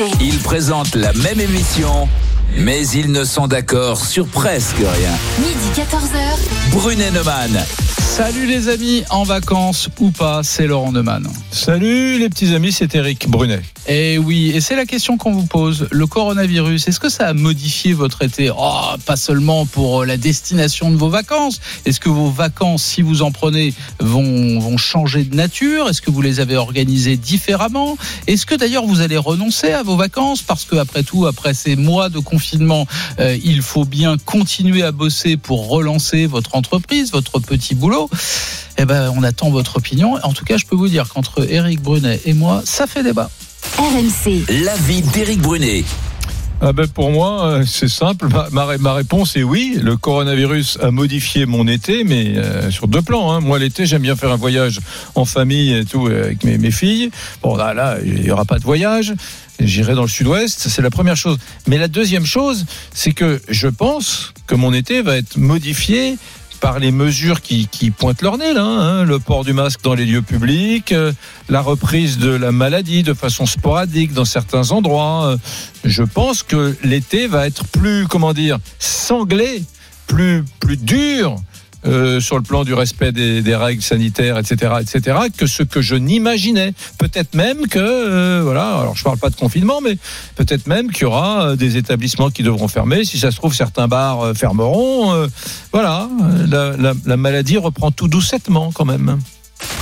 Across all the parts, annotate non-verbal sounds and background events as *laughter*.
RMC. Ils présentent la même émission, mais ils ne sont d'accord sur presque rien. Midi 14h. Brunet Neumann. Salut les amis, en vacances ou pas, c'est Laurent Neumann. Salut les petits amis, c'est Eric Brunet. Et oui, et c'est la question qu'on vous pose. Le coronavirus, est-ce que ça a modifié votre été? Oh, pas seulement pour la destination de vos vacances. Est-ce que vos vacances, si vous en prenez, vont, vont changer de nature? Est-ce que vous les avez organisées différemment? Est-ce que d'ailleurs vous allez renoncer à vos vacances? Parce que après tout, après ces mois de confinement, euh, il faut bien continuer à bosser pour relancer votre entreprise, votre petit boulot. Eh ben, on attend votre opinion. En tout cas, je peux vous dire qu'entre Eric Brunet et moi, ça fait débat. RMC. L'avis d'Éric Brunet. Ah ben pour moi, euh, c'est simple. Ma, ma, ma réponse est oui. Le coronavirus a modifié mon été, mais euh, sur deux plans. Hein. Moi, l'été, j'aime bien faire un voyage en famille et tout euh, avec mes, mes filles. Bon, là, là, il n'y aura pas de voyage. J'irai dans le sud-ouest, c'est la première chose. Mais la deuxième chose, c'est que je pense que mon été va être modifié par les mesures qui, qui pointent leur nez là, hein, le port du masque dans les lieux publics, euh, la reprise de la maladie de façon sporadique dans certains endroits. Euh, je pense que l'été va être plus, comment dire, sanglé, plus plus dur. Euh, sur le plan du respect des, règles sanitaires, etc., etc., que ce que je n'imaginais. Peut-être même que, euh, voilà, alors je parle pas de confinement, mais peut-être même qu'il y aura euh, des établissements qui devront fermer. Si ça se trouve, certains bars fermeront. Voilà, la, la, la maladie reprend tout doucettement quand même.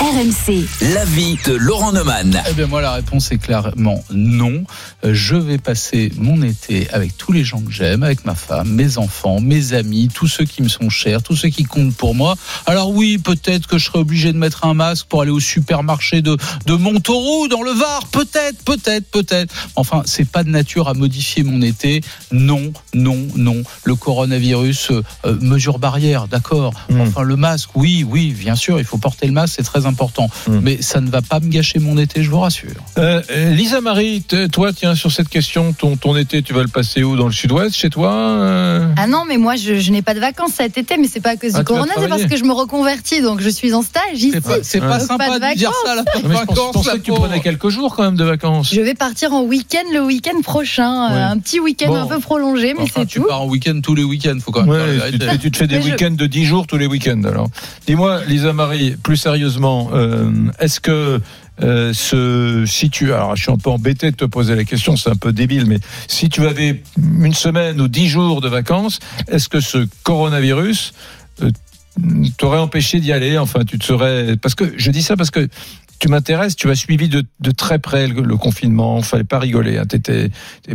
RMC. L'avis de Laurent Neumann. Eh bien, moi, la réponse est clairement non. Euh, Je vais passer mon été avec tous les gens que j'aime, avec ma femme, mes enfants, mes amis, tous ceux qui me sont chers, tous ceux qui comptent pour moi. Alors oui, peut-être que je serai obligé de mettre un masque pour aller au supermarché de, de Montauroux, dans le Var. Peut-être, peut-être, peut-être. Enfin, c'est pas de nature à modifier mon été. Non, non, non. Le coronavirus, euh, euh, mesure barrière, d'accord. Mm. Enfin, le masque, oui, oui, bien sûr, il faut porter le masque, c'est très important. Mm. Mais ça ne va pas me gâcher mon été, je vous rassure. Euh, euh, Lisa Marie, toi, tiens, sur cette question, ton, ton été, tu vas le passer où Dans le sud-ouest, chez toi euh Ah non, mais moi je, je n'ai pas de vacances cet été, mais c'est pas à cause Ah, du tu vas corona, c'est parce que je me reconvertis, donc je suis en stage ici. C'est pas, pas sympa Pas de de dire ça, là. Mais je pensais que tu prenais quelques jours quand même de vacances. Je vais partir en week-end le week-end prochain, un petit week-end Bon. un peu prolongé, mais Enfin, c'est tu tout. pars en week-end tous les week-ends, faut quand même Ouais, tu, vérité. te fais- tu te fais des je- week-ends de 10 jours tous les week-ends alors. Dis-moi, Lisa Marie, plus sérieusement, euh, est-ce que euh, ce, si tu, alors je suis un peu embêté de te poser la question, c'est un peu débile, mais si tu avais une semaine ou 10 jours de vacances, est-ce que ce coronavirus euh, t'aurait empêché d'y aller? Enfin, tu te serais, parce que je dis ça parce que tu m'intéresses, tu as suivi de, très près le, le confinement. Fallait pas rigoler. Tu étais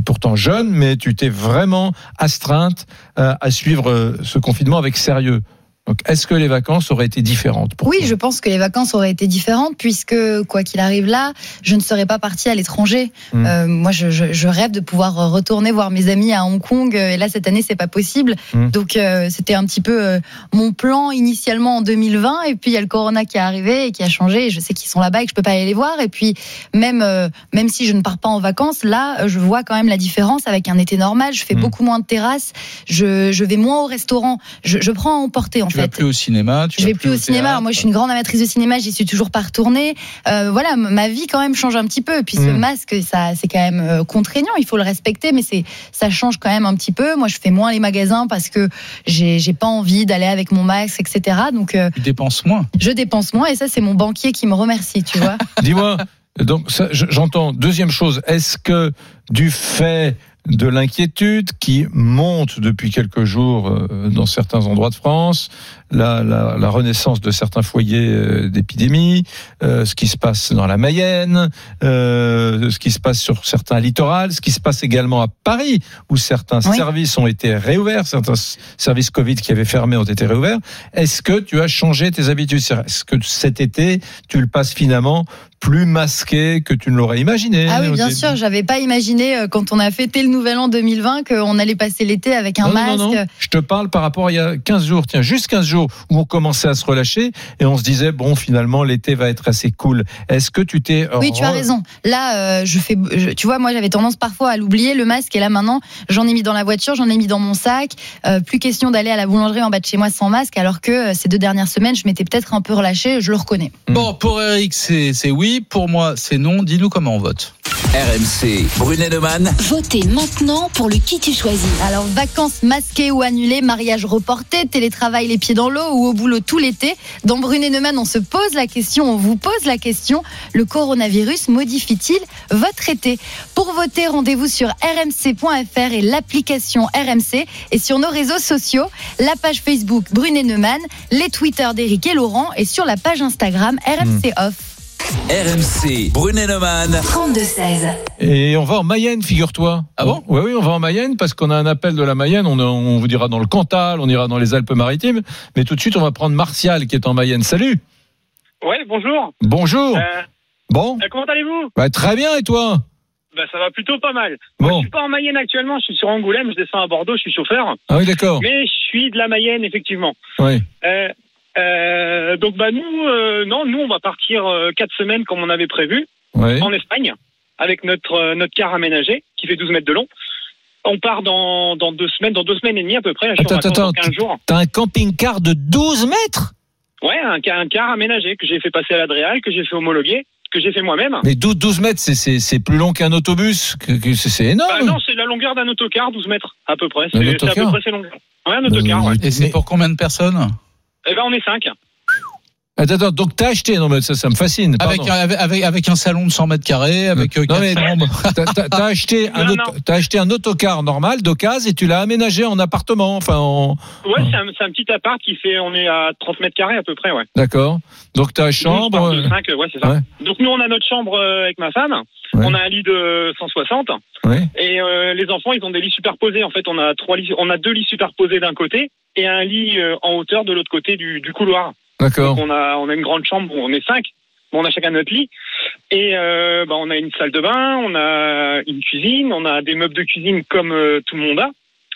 pourtant jeune, mais tu t'es vraiment astreinte à suivre ce confinement avec sérieux. Donc, est-ce que les vacances auraient été différentes pour Oui, toi je pense que les vacances auraient été différentes puisque, quoi qu'il arrive là, je ne serais pas partie à l'étranger. Mm. Euh, moi, je, rêve de pouvoir retourner voir mes amis à Hong Kong. Et là, cette année, c'est pas possible. Mm. Donc, euh, c'était un petit peu euh, mon plan initialement en 2020. Et puis, il y a le corona qui est arrivé et qui a changé. Et je sais qu'ils sont là-bas et que je peux pas aller les voir. Et puis, même, euh, même si je ne pars pas en vacances, là, euh, je vois quand même la différence avec un été normal. Je fais Mm. beaucoup moins de terrasses. Je, je vais moins au restaurant. Je, je prends à emporter, en Tu vas plus au cinéma, tu Je vais plus au cinéma. Moi, je suis une grande amatrice de cinéma. J'y suis toujours pas retournée. Euh, voilà, ma vie quand même change un petit peu. Et puis ce Mm. masque, ça, c'est quand même euh, contraignant. Il faut le respecter, mais c'est, ça change quand même un petit peu. Moi, je fais moins les magasins parce que j'ai, j'ai pas envie d'aller avec mon masque, etc. Donc, euh, Tu dépenses moins. je dépense moins. Et ça, c'est mon banquier qui me remercie, tu vois. *laughs* Dis-moi, donc j'entends. Deuxième chose, est-ce que du fait de l'inquiétude qui monte depuis quelques jours euh, dans certains endroits de France, la, la, la renaissance de certains foyers euh, d'épidémie, euh, ce qui se passe dans la Mayenne, euh, ce qui se passe sur certains littorales, ce qui se passe également à Paris, où certains Oui. services ont été réouverts, certains services Covid qui avaient fermé ont été réouverts. Est-ce que tu as changé tes habitudes? Est-ce que cet été, tu le passes finalement plus masqué que tu ne l'aurais imaginé Ah oui, bien début? sûr. J'avais pas imaginé quand on a fêté le Nouvel An 2020 qu'on allait passer l'été avec un Non, non, masque. non, non. Je te parle par rapport à il y a 15 jours, tiens, juste 15 jours où on commençait à se relâcher et on se disait, bon, finalement, l'été va être assez cool. Est-ce que tu t'es. Oui, tu as raison. Là, euh, je fais, je- tu vois, moi, j'avais tendance parfois à l'oublier le masque, et là maintenant, j'en ai mis dans la voiture, j'en ai mis dans mon sac. Euh, plus question d'aller à la boulangerie en bas de chez moi sans masque, alors que euh, ces deux dernières semaines, je m'étais peut-être un peu relâchée. Je le reconnais. Bon, pour Eric, c'est c'est oui. Pour moi, c'est non. Dis-nous comment on vote. RMC, Brunet-Neumann. Votez maintenant pour le qui tu choisis. Alors, vacances masquées ou annulées, mariage reporté, télétravail les pieds dans l'eau ou au boulot tout l'été. Dans Brunet Neumann, on se pose la question, on vous pose la question le coronavirus modifie-t-il votre été? Pour voter, rendez-vous sur rmc.fr et l'application RMC et sur nos réseaux sociaux, la page Facebook Brunet Neumann, les Twitter d'Éric et Laurent et sur la page Instagram RMC Off. RMC, Brunet-Neumann. 32-16. Et on va en Mayenne, figure-toi. Ah bon? Oui, oui, on va en Mayenne parce qu'on a un appel de la Mayenne. On, on vous dira dans le Cantal, on ira dans les Alpes-Maritimes. Mais tout de suite, on va prendre Martial qui est en Mayenne. Salut. Ouais, bonjour. Bonjour. Euh, Bon. euh, comment allez-vous? Bah, très bien, et toi? Bah, Ça va plutôt pas mal. Moi, Bon. je suis pas en Mayenne actuellement, je suis sur Angoulême, je descends à Bordeaux, je suis chauffeur. Ah oui, d'accord. Mais je suis de la Mayenne, effectivement. Oui. Euh, euh, donc, bah, nous, euh, non, nous, on va partir euh, quatre semaines comme on avait prévu, Oui. en Espagne, avec notre, euh, notre car aménagé, qui fait 12 mètres de long. On part dans, dans deux semaines, dans deux semaines et demie à peu près. Je suis en Attends, attends, dans 15 jours. T'as un camping-car de 12 mètres? Ouais, un, car- un car aménagé que j'ai fait passer à l'Adréal, que j'ai fait homologuer, que j'ai fait moi-même. Mais 12, 12 mètres, c'est- c'est c'est plus long qu'un autobus. que- que C'est c'est énorme. Bah non, c'est la longueur d'un autocar, 12 mètres à peu près. C'est c'est à peu près ces longueurs. Ouais, un autocar, ouais. Et c'est pour combien de personnes? Eh ben, on est 5. Attends, attends, donc t'as acheté, non mais ça, ça me fascine. avec avec, avec, un salon de 100 mètres carrés, avec euh, Non, mais- chambres. T'as- T'as t'as *laughs* acheté, un Non, auto- acheté un autocar normal d'occasion et tu l'as aménagé en appartement. Enfin, en... Ouais, c'est un, petit appart qui fait, on est à 30 mètres carrés à peu près, ouais. d'accord. Donc ta chambre. euh, 5, ouais, c'est ça. ouais. Donc nous, on a notre chambre euh, avec ma femme. Ouais. On a un lit de 160 ouais. et euh, les enfants, ils ont des lits superposés. En fait, on a trois lits, on a deux lits superposés d'un côté et un lit euh, en hauteur de l'autre côté du, du couloir. D'accord. On a, on a une grande chambre. On est cinq. On a chacun notre lit et euh, bah, on a une salle de bain, on a une cuisine, on a des meubles de cuisine comme euh, tout le monde a.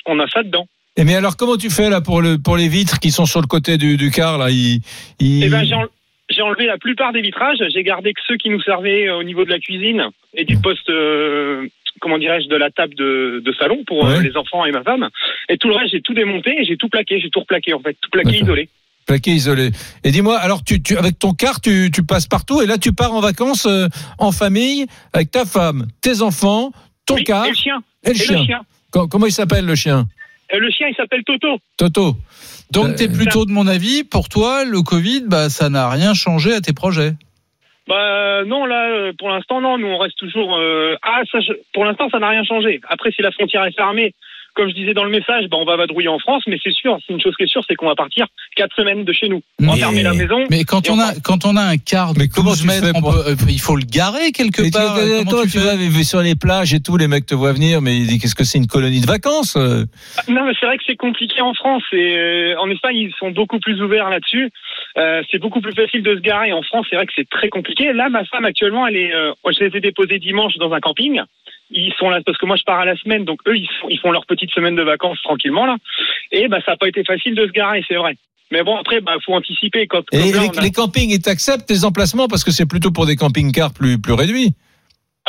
On a ça dedans. Et mais alors, comment tu fais là pour le pour les vitres qui sont sur le côté du, du car là ils, ils- Eh ben, j'ai en- j'ai enlevé la plupart des vitrages. J'ai gardé que ceux qui nous servaient euh, au niveau de la cuisine et du poste, euh, comment dirais-je, de la table de, de salon pour euh, les enfants et ma femme. Et tout le reste, j'ai tout démonté et j'ai tout plaqué. J'ai tout replaqué en fait, tout plaqué isolé. Plaqué isolé. Et dis-moi, alors tu, tu avec ton car, tu, tu passes partout et là tu pars en vacances euh, en famille avec ta femme, tes enfants, ton Oui, car et le chien. et le Et chien. le chien. Com- Comment il s'appelle le chien? Euh, le chien, il s'appelle Toto. Toto. Donc, Euh, t'es plutôt de mon avis, pour toi, le Covid, bah, ça n'a rien changé à tes projets. Bah non, là, euh, pour l'instant, non. Nous, on reste toujours. euh, Ah, ça, pour l'instant, ça n'a rien changé. Après, si la frontière est fermée, comme je disais dans le message, bah, on va vadrouiller en France. Mais c'est sûr, c'est une chose qui est sûre, c'est qu'on va partir quatre semaines de chez nous. Mais- Enfermer la maison. Mais quand on a, quand on a un quart de Mais comment 12 tu mètres, fais on pour- peut- euh, il faut le garer quelque tu, part. euh, Comment toi, tu tu vas sur les plages et tout, les mecs te voient venir, mais ils disent qu'est-ce que c'est une colonie de vacances euh Non, mais c'est vrai que c'est compliqué en France. Et euh, en Espagne, ils sont beaucoup plus ouverts là-dessus. Euh, c'est beaucoup plus facile de se garer. En France, c'est vrai que c'est très compliqué. Là, ma femme actuellement, elle est. euh, je les ai déposés dimanche dans un camping. Ils sont là parce que moi je pars à la semaine, donc eux ils font, ils font leur petite semaine de vacances tranquillement là. Et bah ça n'a pas été facile de se garer, c'est vrai. Mais bon après, bah faut anticiper quand. Et là, les, a- les campings, ils t'acceptent tes emplacements parce que c'est plutôt pour des camping-cars plus, plus réduits.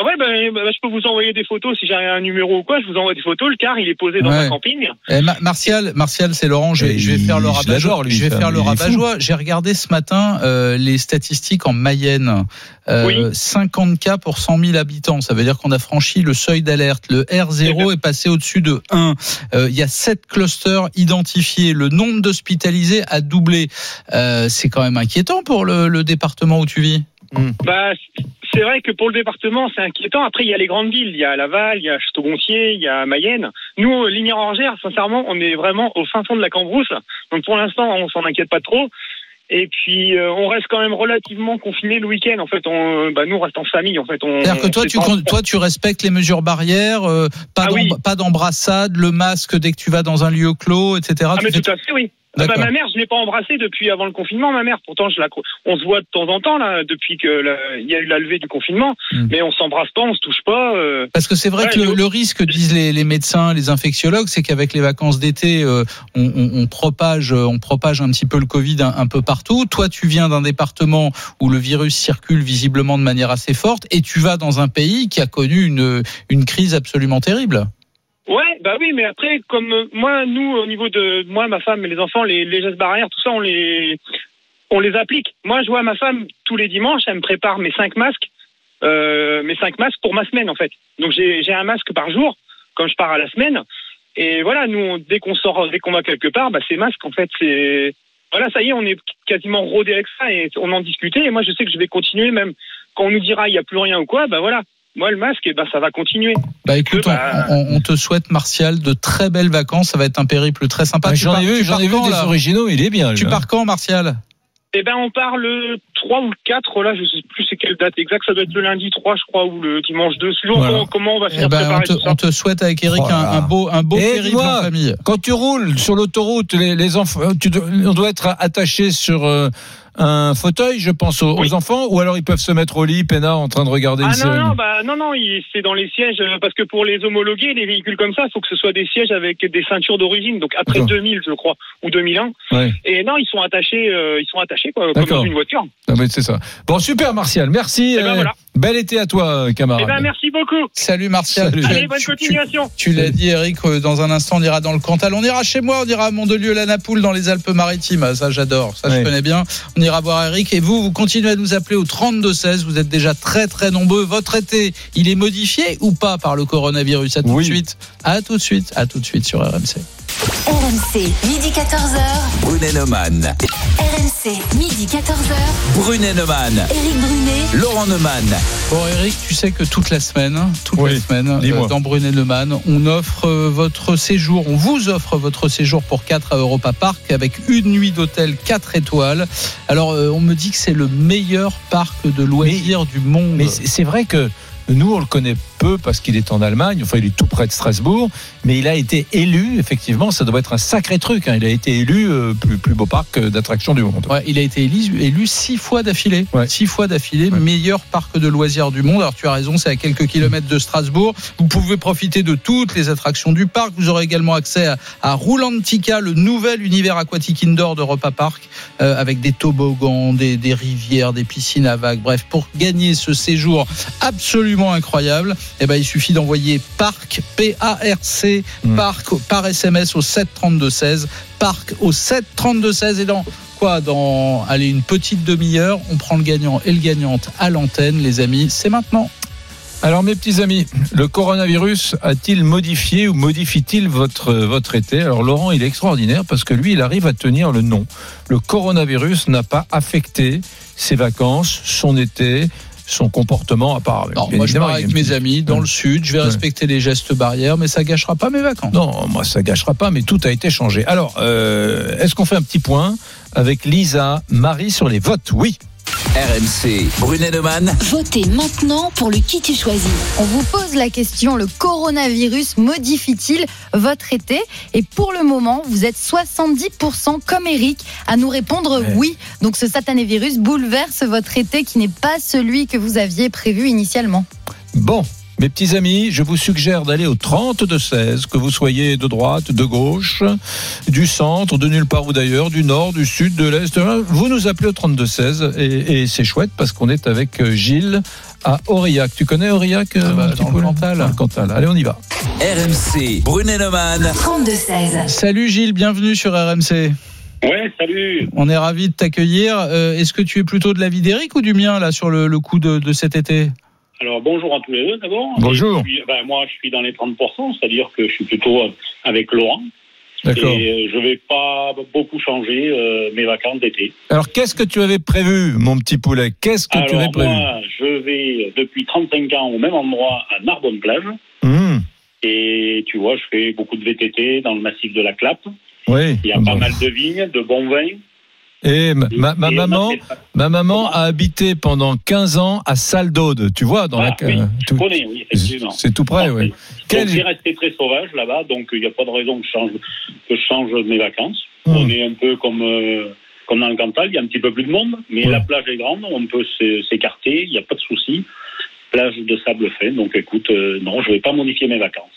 Ah ouais, bah, bah, je peux vous envoyer des photos si j'ai un numéro ou quoi. Je vous envoie des photos. Le car il est posé dans Ouais. un camping. Eh, Ma- Martial, Martial, c'est Laurent. Je vais, Et je vais faire le il- je vais faire le il est rabat fou. joie. J'ai regardé ce matin euh, les statistiques en Mayenne. Euh, Oui. 50 cas pour 100 000 habitants. Ça veut dire qu'on a franchi le seuil d'alerte. Le R0 est passé au-dessus de 1. Euh, Il y a 7 clusters identifiés. Le nombre d'hospitalisés a doublé. Euh, c'est quand même inquiétant pour le, le département où tu vis. Bah, c'est vrai que pour le département, c'est inquiétant. Après, il y a les grandes villes. Il y a Laval, il y a Château-Gontier, il y a Mayenne. Nous, euh, Ligny-Orangère, sincèrement, on est vraiment au fin fond de la Cambrousse. Donc, pour l'instant, on s'en inquiète pas trop. Et puis, euh, on reste quand même relativement confiné le week-end. En fait, on, bah, nous, on reste en famille. En fait, on. C'est-à-dire que toi, tu, pas- con- toi, tu respectes les mesures barrières, euh, pas Ah oui. d'embrassade, le masque dès que tu vas dans un lieu clos, etc. Ah, Tu mais fais tout à fait, oui. Ah bah, ma mère, je l'ai pas embrassée depuis avant le confinement, ma mère. Pourtant, je la, on se voit de temps en temps là, depuis que il y a eu la levée du confinement. Hmm. Mais on s'embrasse pas, on se touche pas. euh. Parce que c'est vrai Ouais, que le, risque, disent les, les médecins, les infectiologues, c'est qu'avec les vacances d'été, euh, on, on- on propage, euh, on propage un petit peu le Covid un, un peu partout. Toi, tu viens d'un département où le virus circule visiblement de manière assez forte, et tu vas dans un pays qui a connu une, une crise absolument terrible. Ouais, bah oui, mais après, comme euh, moi, nous, au niveau de moi, ma femme et les enfants, les, les gestes barrières, tout ça, on les, on les applique. Moi, je vois ma femme tous les dimanches, elle me prépare mes cinq masques euh, mes cinq masques pour ma semaine en fait. Donc j'ai un masque par jour quand je pars à la semaine. Et voilà, nous dès qu'on sort, dès qu'on va quelque part, bah, ces masques en fait c'est voilà, ça y est, on est quasiment rodé avec ça et on en discutait. Et moi je sais que je vais continuer même quand on nous dira il y a plus rien ou quoi, bah voilà. Moi, le masque, eh ben, ça va continuer. Bah écoute, on, Bah- on- on te souhaite Martial de très belles vacances. Ça va être un périple très sympa. Bah, J'en ai vu, j'en ai vu des là originaux, il est bien. Tu pars quand, Martial? Eh ben, on part le 3 ou le 4, là, je sais plus c'est quelle date exacte, ça doit être le lundi 3, je crois, ou le dimanche 2. Suivant Voilà. comment, on va Eh faire ben, on, préparer te, tout ça. on te souhaite avec Eric Oh un, beau, un beau Et périple en famille. Quand tu roules sur l'autoroute, les, les enfants, tu dois- on doit être attaché sur euh, un fauteuil, je pense, aux, Oui. aux enfants, ou alors ils peuvent se mettre au lit, peinard, en train de regarder Ah une non, série. non, bah, non, non, c'est dans les sièges, euh, parce que pour les homologuer, les véhicules comme ça, il faut que ce soit des sièges avec des ceintures d'origine, donc après D'accord. 2000, je crois, ou 2001. Ouais. Et non, ils sont attachés, euh, ils sont attachés, quoi, comme dans une voiture. Ah, mais c'est ça. Bon, super, Martial. Merci. Eh ben, euh, voilà. Bel été à toi, camarade. Eh ben, merci beaucoup. Salut Martial. Salut. Allez, bonne tu- tu- continuation. Tu l'as dit, Eric, euh, dans un instant, on ira dans le Cantal. On ira chez moi, on ira à Mondelieu-la-Napoule, dans les Alpes-Maritimes. Ça, j'adore. Ça, je Ouais. connais bien. On ira voir Eric. Et vous, vous continuez à nous appeler au 32-16. Vous êtes déjà très, très nombreux. Votre été, il est modifié ou pas par le coronavirus? À tout Oui. de suite. À tout de suite. À tout de suite sur RMC. RMC, midi 14h. Brunet Neumann. RMC, midi 14h. Brunet Neumann. Éric Brunet. Laurent Neumann. Bon, Eric, tu sais que toute la semaine, toute Oui, la semaine, euh, dans Brunet Neumann, on offre euh, votre séjour, on vous offre votre séjour pour 4 à Europa Park avec une nuit d'hôtel 4 étoiles. Alors, euh, on me dit que c'est le meilleur parc de loisirs du monde. Mais c'est c'est vrai que nous, on le connaît peu parce qu'il est en Allemagne. Enfin, il est tout près de Strasbourg. Mais il a été élu, effectivement, ça doit être un sacré truc. hein. Il a été élu euh, plus, plus beau parc euh, d'attractions du monde. Ouais, il a été élu, élu six fois d'affilée. Ouais. Six fois d'affilée, Ouais. meilleur parc de loisirs du monde. Alors tu as raison, c'est à quelques kilomètres de Strasbourg. Vous pouvez profiter de toutes les attractions du parc. Vous aurez également accès à, à Roulantica, le nouvel univers aquatique indoor d'Europa Park, euh, avec des toboggans, des, des rivières, des piscines à vagues. Bref, pour gagner ce séjour absolument incroyable, eh ben, il suffit d'envoyer parc, P-A-R-C, Mm. parc par SMS au 732-16, parc au 732-16 et dans quoi? Dans allez une petite demi-heure on prend le gagnant et le gagnante à l'antenne les amis. C'est maintenant. Alors, mes petits amis, le coronavirus a-t-il modifié ou modifie-t-il votre, votre été? Alors, Laurent, il est extraordinaire parce que lui, il arrive à tenir le nom. Le coronavirus n'a pas affecté ses vacances, son été, son comportement, à part. non, moi je pars avec mes amis dans Ouais. le sud je vais Ouais. respecter les gestes barrières mais ça gâchera pas mes vacances Non, moi, ça gâchera pas, mais tout a été changé. Alors, euh, est-ce qu'on fait un petit point avec Lisa, Marie sur les votes? Oui. RMC. Brunet Neumann. Votez maintenant pour le qui tu choisis. On vous pose la question, le coronavirus modifie-t-il votre été? Et pour le moment, vous êtes 70% comme Eric à nous répondre Ouais. oui. Donc ce satané virus bouleverse votre été qui n'est pas celui que vous aviez prévu initialement. Bon, mes petits amis, je vous suggère d'aller au 30 de 16, que vous soyez de droite, de gauche, du centre, de nulle part ou d'ailleurs, du nord, du sud, de l'est. Vous nous appelez au 32 16 et, et c'est chouette parce qu'on est avec euh, Gilles à Aurillac. Tu connais Aurillac euh, Ah bah, dans le Cantal. Dans le Cantal. Allez, on y va. RMC. Brunet Neumann. 32-16. salut Gilles bienvenue sur RMC Ouais, salut. on est ravi de t'accueillir Euh, est-ce que tu es plutôt de l'avis d'Eric ou du mien là sur le, le coup de, de cet été? Alors bonjour à tous les deux d'abord. Bonjour. Puis, ben, moi je suis dans les 30%, c'est-à-dire que je suis plutôt euh, avec Laurent. D'accord. Et euh, je vais pas beaucoup changer euh, mes vacances d'été. Alors, qu'est-ce que tu avais prévu, mon petit poulet? Qu'est-ce que tu avais prévu? moi je vais depuis 35 ans au même endroit à Narbonne-Plage. Hum, Et tu vois, je fais beaucoup de VTT dans le massif de la Clappe. Oui. Il y a Bon. pas mal de vignes, de bons vins. Et ma, ma- ma Et maman, ma maman a habité pendant 15 ans à Salle d'Aude, tu vois, dans Ah, la. oui, je tout- connais, oui, effectivement. C'est tout près, oui. Quel- j'ai resté très sauvage là-bas, donc il n'y a pas de raison que je change, que je change mes vacances. Hum. On est un peu comme, euh, comme dans le Cantal, il y a un petit peu plus de monde, mais Ouais. la plage est grande, on peut s'écarter, il n'y a pas de souci. plage de sable fin. Donc écoute, euh, non, je vais pas modifier mes vacances.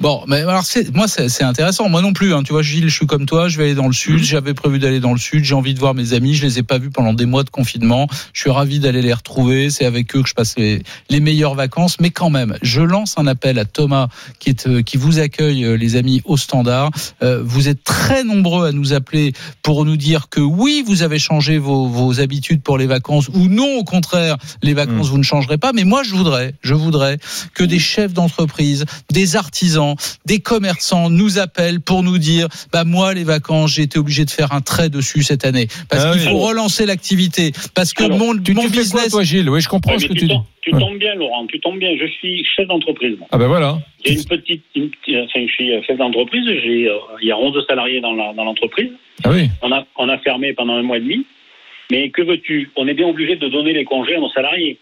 Bon, mais alors c'est moi c'est c'est intéressant. Moi non plus. Hein. Tu vois, Gilles, je suis comme toi. Je vais aller dans le sud. J'avais prévu d'aller dans le sud. J'ai envie de voir mes amis. Je les ai pas vus pendant des mois de confinement. Je suis ravi d'aller les retrouver. C'est avec eux que je passe les, les meilleures vacances. Mais quand même, je lance un appel à Thomas qui est euh, qui vous accueille, euh, les amis, au standard. Euh, vous êtes très nombreux à nous appeler pour nous dire que oui, vous avez changé vos, vos habitudes pour les vacances ou non, au contraire, les vacances vous ne changerez pas. Mais moi, je voudrais, je voudrais que des chefs d'entreprise, des artisans, des commerçants nous appellent pour nous dire bah moi les vacances j'ai été obligé de faire un trait dessus cette année parce Ah qu'il oui. faut relancer l'activité parce que Alors, mon, Tu, mon tu fais quoi, business toi, Gilles? Oui, je comprends Ouais, ce que tu, tu dis. tombes, tu Ouais. tombes bien, Laurent. Tu tombes bien. Je suis chef d'entreprise. Ah ben voilà. J'ai une petite, une petite- enfin, je suis euh, chef d'entreprise. J'ai, euh, il y a 11 salariés dans la- dans l'entreprise. Ah oui. on a, on a fermé pendant un mois et demi. Mais que veux-tu? On est bien obligé de donner les congés à nos salariés.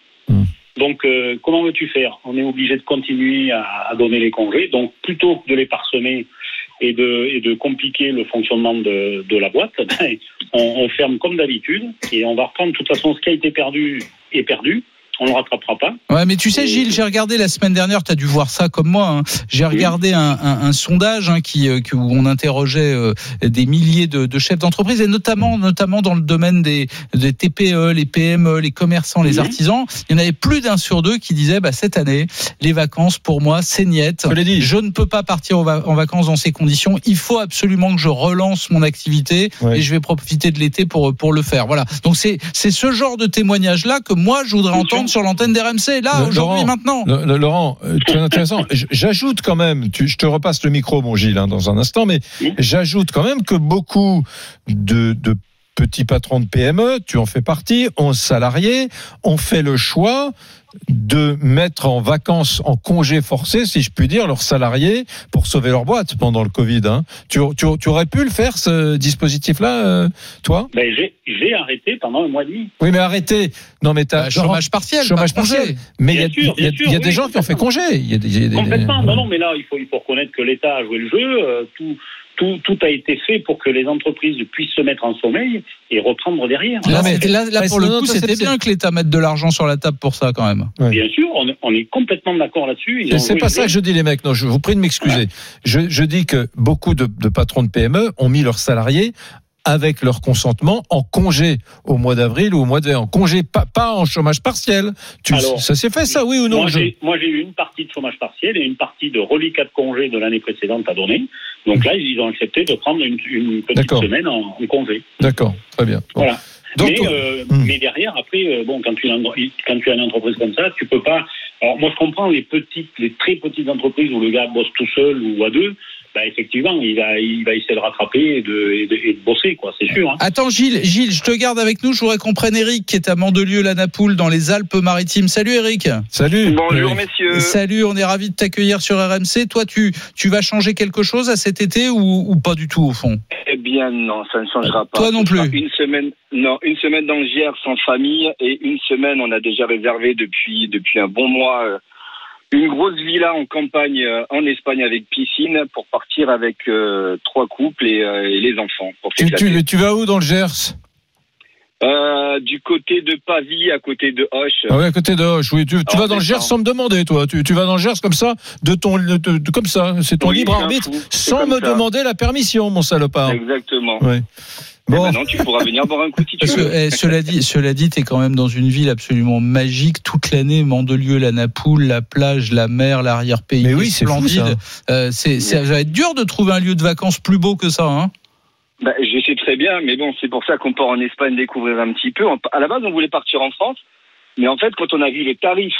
Donc, euh, comment veux-tu faire? On est obligé de continuer à, donner les congés. Donc, plutôt que de les parsemer et de, et de compliquer le fonctionnement de, de la boîte, *laughs* ben, on, on ferme comme d'habitude et on va reprendre. De toute façon, ce qui a été perdu est perdu. On ne le rattrapera pas. Ouais, mais tu sais, Gilles, j'ai regardé la semaine dernière, tu as dû voir ça comme moi. hein. J'ai regardé un, un- un sondage hein, qui, euh, où on interrogeait euh, des milliers de, de chefs d'entreprise, et notamment, notamment dans le domaine des, des TPE, les PME, les commerçants, les artisans. Il y en avait plus d'un sur deux qui disaient bah, cette année, les vacances, pour moi, c'est niette. Je l'ai dit. Je ne peux pas partir en va- en vacances dans ces conditions. Il faut absolument que je relance mon activité Ouais. et je vais profiter de l'été pour, pour le faire. Voilà. Donc c'est c'est ce genre de témoignage-là que moi, je voudrais Bien sur l'antenne d'RMC, là, aujourd'hui, maintenant. Le- Laurent, euh, très intéressant. *laughs* J'ajoute quand même, tu- je te repasse le micro, mon Gilles, hein, dans un instant, mais Oui. j'ajoute quand même que beaucoup de, de petits patrons de PME, tu en fais partie, ont salariés, ont fait le choix de mettre en vacances, en congé forcé, si je puis dire, leurs salariés pour sauver leur boîte pendant le Covid. Hein. Tu, tu, tu aurais pu le faire, ce dispositif-là, euh, toi? Ben, j'ai, arrêté pendant un mois et demi. Oui, mais arrêtez. Non, mais t'as Bah, chômage partiel. chômage congé. partiel. Mais il y a, Bien sûr, il y a- bien sûr, il y a des gens qui ont fait congé. Il y a des, il y a des- Complètement. Non, non, mais là, il faut, il faut reconnaître que l'État a joué le jeu. euh, tout, tout, tout a été fait pour que les entreprises puissent se mettre en sommeil et reprendre derrière. Là, mais- pour le coup, c'était c'est- bien que l'État mette de l'argent sur la table pour ça, quand même. Bien sûr, on, est- on est complètement d'accord là-dessus. C'est- pas le ça que je dis, les mecs. Non, je vous prie de m'excuser. Je, je dis que beaucoup de, de patrons de PME ont mis leurs salariés avec leur consentement en congé au mois d'avril ou au mois de mai. En congé, pas, pas en chômage partiel. Tu, Alors, ça s'est fait, ça, oui ou non Moi, j'ai, eu une partie de chômage partiel et une partie de reliquat de congé de l'année précédente à donner. Donc là, ils ont accepté de prendre une, une petite semaine en, en congé. D'accord, très bien. Bon. Voilà. Donc, mais, toi- euh, Hmm. mais derrière, après, euh, bon, quand tu, as une- quand tu as une entreprise comme ça, tu peux pas. Alors moi, je comprends les petites, les très petites entreprises où le gars bosse tout seul ou à deux. Bah, effectivement, il va, il va essayer de rattraper et de, et de, et de bosser, quoi. C'est sûr. Hein. Attends, Gilles, Gilles, je te garde avec nous. Je voudrais qu'on prenne Eric, qui est à Mandelieu-la-Napoule, dans les Alpes-Maritimes. Salut, Eric. Salut. Bonjour messieurs. Salut, on est ravis de t'accueillir sur RMC. Toi, tu, tu vas changer quelque chose à cet été ou, ou pas du tout, au fond? Eh bien non, ça ne changera pas. Toi non plus. Une semaine, non, une semaine dans le Gers sans famille et une semaine on a déjà réservé depuis depuis un bon mois euh, une grosse villa en campagne euh, en Espagne avec piscine pour partir avec euh, trois couples et, euh, et les enfants pour Tu, tu, tu vas où dans le Gers? Du côté de Pavie, à côté de Hoche. ah ouais, à côté de Hoche. Oui, tu, tu vas dans le Gers sans me demander, toi. Tu, vas dans le Gers comme ça, de ton, de- de- comme ça. C'est ton Oui, libre arbitre, sans me ça. demander la permission, mon salopard. Exactement. Ouais. Bon. maintenant, tu pourras venir boire un coup si tu Parce que, veux. eh, cela dit, cela dit, t'es quand même dans une ville absolument magique toute l'année. Mandelieu, la Napoule, la plage, la mer, l'arrière-pays Mais oui, est c'est fou, splendide. Euh, c'est, ça va être dur de trouver un lieu de vacances plus beau que ça. Hein Bah, je sais très bien, mais bon, c'est pour ça qu'on part en Espagne découvrir un petit peu. À la base, on voulait partir en France, mais en fait, quand on a vu les tarifs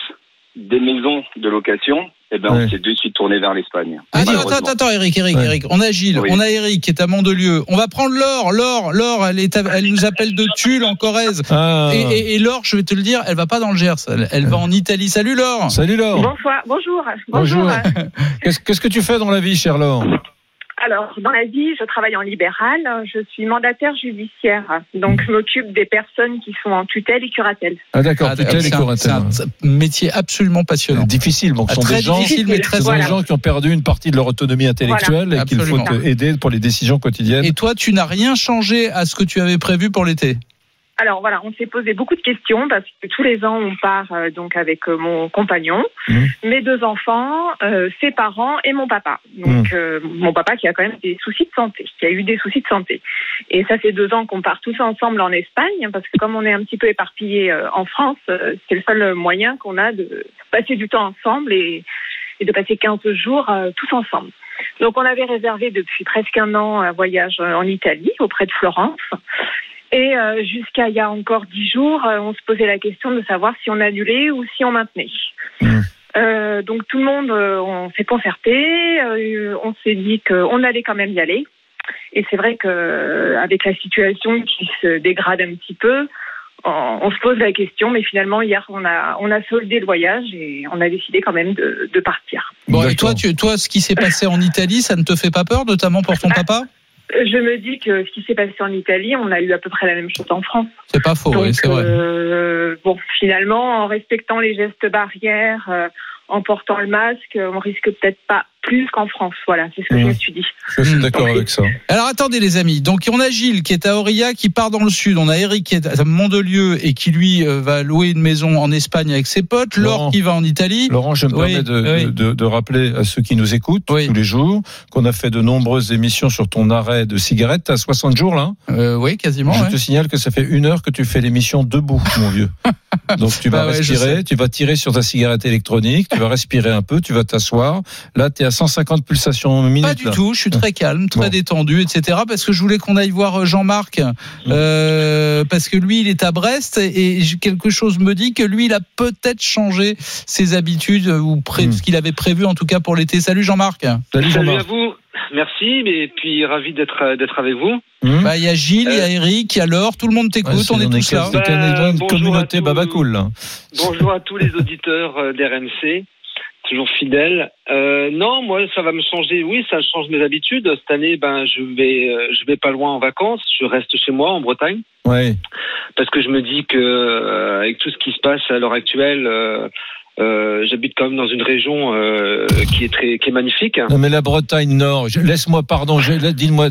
des maisons de location, eh ben, Ouais. on s'est de suite tourné vers l'Espagne. Attends, Malheureusement. attends, attends, Eric, Eric, Ouais. Eric. On a Gilles, Oui. on a Eric qui est à Mandelieu. On va prendre Laure, Laure, Laure, elle, est à- elle nous appelle de Tulle en Corrèze. Ah. Et, et, et Laure, je vais te le dire, elle va pas dans le Gers, elle, elle va en Italie. Salut Laure. Salut Laure. Bonsoir, bonjour. Bonjour. Bonjour. Qu'est-ce qu'est-ce que tu fais dans la vie, chère Laure? Alors, dans la vie, je travaille en libéral. Je suis mandataire judiciaire. Donc, je m'occupe des personnes qui sont en tutelle et curatelle. Ah d'accord, Ah, tutelle et c'est un- curatelle. c'est un métier absolument passionnant. Difficile, donc Ah, ce sont très des gens, difficile, mais très sont des Voilà. gens qui ont perdu une partie de leur autonomie intellectuelle et qu'il faut aider pour les décisions quotidiennes. Et toi, tu n'as rien changé à ce que tu avais prévu pour l'été? Alors voilà, on s'est posé beaucoup de questions parce que tous les ans on part euh, donc avec euh, mon compagnon, Mhm. mes deux enfants, euh, ses parents et mon papa. Donc euh, mon papa qui a quand même des soucis de santé, qui a eu des soucis de santé. Et ça fait deux ans qu'on part tous ensemble en Espagne parce que comme on est un petit peu éparpillés euh, en France, euh, c'est le seul moyen qu'on a de passer du temps ensemble et, et de passer 15 jours euh, tous ensemble. Donc on avait réservé depuis presque un an un voyage en Italie auprès de Florence. Et euh, jusqu'à il y a encore dix jours, euh, on se posait la question de savoir si on annulait ou si on maintenait. Mhm. Euh, donc tout le monde, euh, on s'est concerté, euh, on s'est dit qu'on allait quand même y aller. Et c'est vrai que avec la situation qui se dégrade un petit peu, on, on se pose la question. Mais finalement hier, on a on a soldé le voyage et on a décidé quand même de, de partir. Bon, et toi, tu, toi, ce qui s'est passé en Italie, ça ne te fait pas peur, notamment pour ton papa? Je me dis que ce qui s'est passé en Italie, on a eu à peu près la même chose en France. C'est pas faux, oui, c'est vrai. euh, bon, finalement, en respectant les gestes barrières, euh, en portant le masque, on risque peut-être pas plus qu'en France. Voilà, c'est ce que je Mhm. me suis dit. Je suis Mhm. d'accord avec ça. Alors attendez les amis, donc on a Gilles qui est à Aurillac, qui part dans le sud, on a Eric qui est à Mondelieu et qui lui euh, va louer une maison en Espagne avec ses potes, Laurent. Laure qui va en Italie. Laurent, je me Oui, permets de, oui. de, de- de rappeler à ceux qui nous écoutent Oui. tous les jours qu'on a fait de nombreuses émissions sur ton arrêt de cigarette. T'as 60 jours là. Euh, oui, quasiment. je ouais. te signale que ça fait une heure que tu fais l'émission debout, mon vieux. *laughs* Donc tu vas Bah je respirer, tu vas tirer sur ta cigarette électronique, tu vas respirer un peu, tu vas t'asseoir. Là, tu es à 150 pulsations minutes. Pas du là. tout, je suis très calme, très Bon. détendu, etc. Parce que je voulais qu'on aille voir euh, Jean-Marc, euh, parce que lui, il est à Brest et quelque chose me dit que lui, il a peut-être changé ses habitudes euh, ou pré- Hmm. ce qu'il avait prévu en tout cas pour l'été. Salut Jean-Marc. Salut Salut à Jean-Marc. vous. Merci, mais puis ravi d'être d'être avec vous. Hum Bah, Il y a Gilles, il y a Eric, il y a Laure, tout le monde t'écoute, Ouais, on est tous là. Bah, une bonjour communauté à tous. babacool. là. Bonjour à tous les auditeurs d'RMC, toujours fidèles. Euh, non, moi ça va me changer. Oui, ça change mes habitudes. Cette année, ben je vais euh, je vais pas loin en vacances. Je reste chez moi en Bretagne Ouais. parce que je me dis que euh, avec tout ce qui se passe à l'heure actuelle. Euh, J'habite quand même dans une région euh, qui est très qui est magnifique. Non mais la Bretagne Nord, laisse-moi pardon, dis-moi,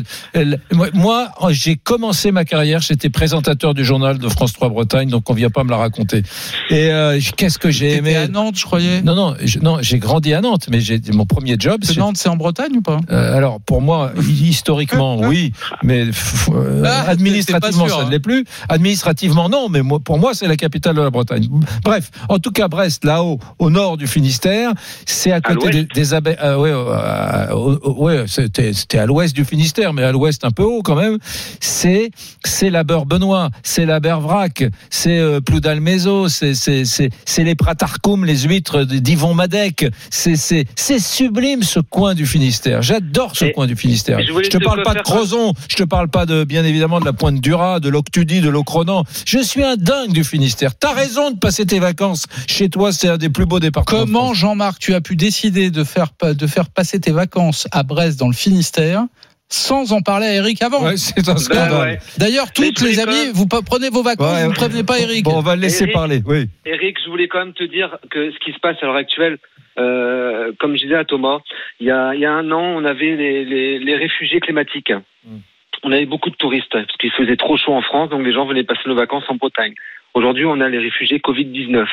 moi, j'ai commencé ma carrière, j'étais présentateur du journal de France 3 Bretagne, donc on vient pas me la raconter. Et euh, qu'est-ce que j'ai aimé? à Nantes, je croyais. Non non, je- non, j'ai grandi à Nantes, mais j'ai mon premier job. C'est c'est- Nantes, c'est en Bretagne ou pas? Euh, alors pour moi, historiquement, oui, mais euh, Ah, administrativement, sûr, ça hein. ne l'est plus. Administrativement, non, mais moi, pour moi, c'est la capitale de la Bretagne. Bref, en tout cas, Brest, là-haut, au nord du Finistère, c'est à côté des, des abeilles. euh, ouais, euh, euh, ouais, c'était à l'ouest du Finistère, mais à l'ouest un peu haut quand même. C'est c'est la beurre Benoît, c'est la Bervrac, c'est euh, Ploudalmézo, c'est c'est les Pratarcoum, les huîtres d'Yvon Madec. C'est c'est c'est sublime ce coin du Finistère. J'adore ce Et- coin du Finistère. je Je te parle pas de Crozon, je te parle pas de bien évidemment de la Pointe du Raz, de l'Octudie, de l'Ocronan. Je suis un dingue du Finistère. T'as raison de passer tes vacances chez toi, c'est un des plus beaux départements. Comment. Jean-Marc, tu as pu décider de faire, de faire passer tes vacances à Brest dans le Finistère sans en parler à Eric avant Ouais, c'est un Ben scandale. ouais. D'ailleurs, toutes les amis, même- vous prenez vos vacances, Ouais, vous ne prévenez pas Eric. Bon, on va le laisser Eric. parler. Oui. Eric, je voulais quand même te dire que ce qui se passe à l'heure actuelle, euh, comme je disais à Thomas, il y a, il y a un an, on avait les, les, les réfugiés climatiques. Mm. On avait beaucoup de touristes parce qu'il faisait trop chaud en France, donc les gens venaient passer nos vacances en Bretagne. Aujourd'hui, on a les réfugiés Covid-19.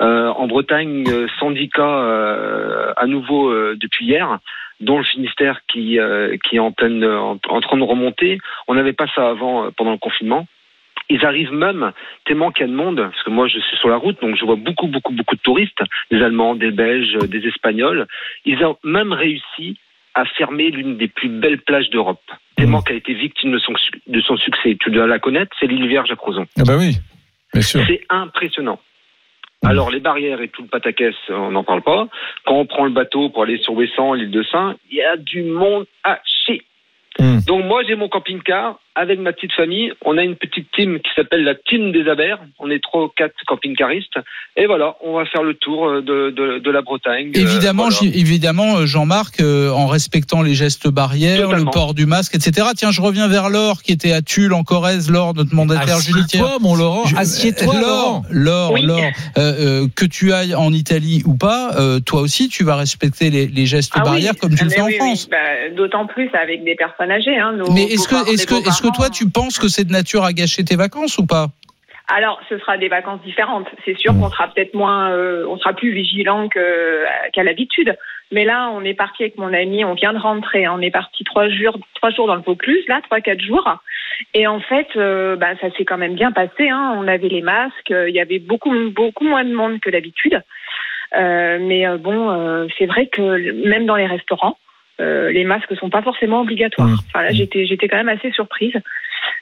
Euh, en Bretagne, euh, 110 cas euh, à nouveau euh, depuis hier, dont le Finistère qui, euh, qui est en, pleine, en, en train de remonter. On n'avait pas ça avant, euh, pendant le confinement. Ils arrivent même tellement qu'il y a de monde, parce que moi je suis sur la route, donc je vois beaucoup, beaucoup, beaucoup de touristes, des Allemands, des Belges, des Espagnols. Ils ont même réussi à fermer l'une des plus belles plages d'Europe, tellement qu'elle a été victime de son, de son succès. Tu dois la connaître, c'est l'île Vierge à Crozon. Ah bah oui. C'est impressionnant. Alors les barrières et tout le pataquès, on n'en parle pas. Quand on prend le bateau pour aller sur Ouessant, l'île de Saint, il y a du monde à chier. Hmm. Donc moi j'ai mon camping-car avec ma petite famille. On a une petite team qui s'appelle la team des Abers. On est trois ou quatre camping-caristes. Et voilà, on va faire le tour euh, de, de, de la Bretagne. Euh, Évidemment, voilà. évidemment, euh, Jean-Marc, euh, en respectant les gestes barrières, Totalement. le port du masque, etc. Tiens, je reviens vers Laure, qui était à Tulle, en Corrèze, Laure, notre mandataire judiciaire. Assieds-toi, mon Laurent. Je- Assieds-toi, Laurent. Laure, Oui. Laure, euh, euh, que tu ailles en Italie ou pas, euh, toi aussi, tu vas respecter les, les gestes Ah oui. barrières comme tu le fais en France. oui. Bah, D'autant plus avec des personnes âgées. Hein, nos Mais est-ce que, beaux-parents, est-ce que, toi, tu penses que c'est de nature à gâcher tes vacances ou pas? Alors, ce sera des vacances différentes. C'est sûr qu'on sera peut-être moins, euh, on sera plus vigilant que- qu'à l'habitude. Mais là, on est parti avec mon ami, on vient de rentrer. On est parti trois jours, trois jours dans le Vaucluse, là, trois, quatre jours. Et en fait, euh, bah, ça s'est quand même bien passé. Hein. On avait les masques. euh, Il y avait beaucoup, beaucoup moins de monde que d'habitude. Euh, mais euh, bon, euh, c'est vrai que même dans les restaurants, euh, les masques sont pas forcément obligatoires. Mmh. Enfin, là, j'étais, j'étais quand même assez surprise.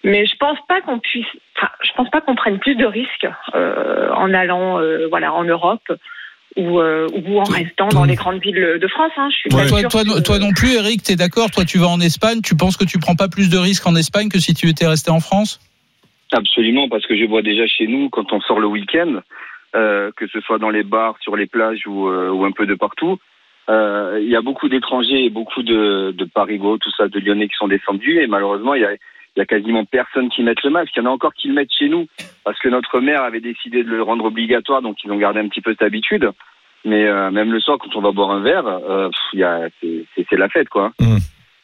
Mais je pense pas qu'on puisse, enfin, je pense pas qu'on prenne plus de risques euh, en allant, euh, voilà, en Europe ou, euh, ou en restant dans les grandes villes de France. Hein. Je suis pas toi, toi, que- toi non plus, Eric, t'es d'accord? Toi, tu vas en Espagne. Tu penses que tu prends pas plus de risques en Espagne que si tu étais resté en France? Absolument, parce que je vois déjà chez nous, quand on sort le week-end, euh, que ce soit dans les bars, sur les plages ou, euh, ou un peu de partout, euh, il y a beaucoup d'étrangers et beaucoup de, de Parigots, tout ça, de Lyonnais qui sont descendus, et malheureusement, il y a, il y a quasiment personne qui met le masque. Il y en a encore qui le mettent chez nous, parce que notre maire avait décidé de le rendre obligatoire, donc ils ont gardé un petit peu cette habitude. Mais euh, même le soir, quand on va boire un verre, euh, c'est la fête, quoi. Mm.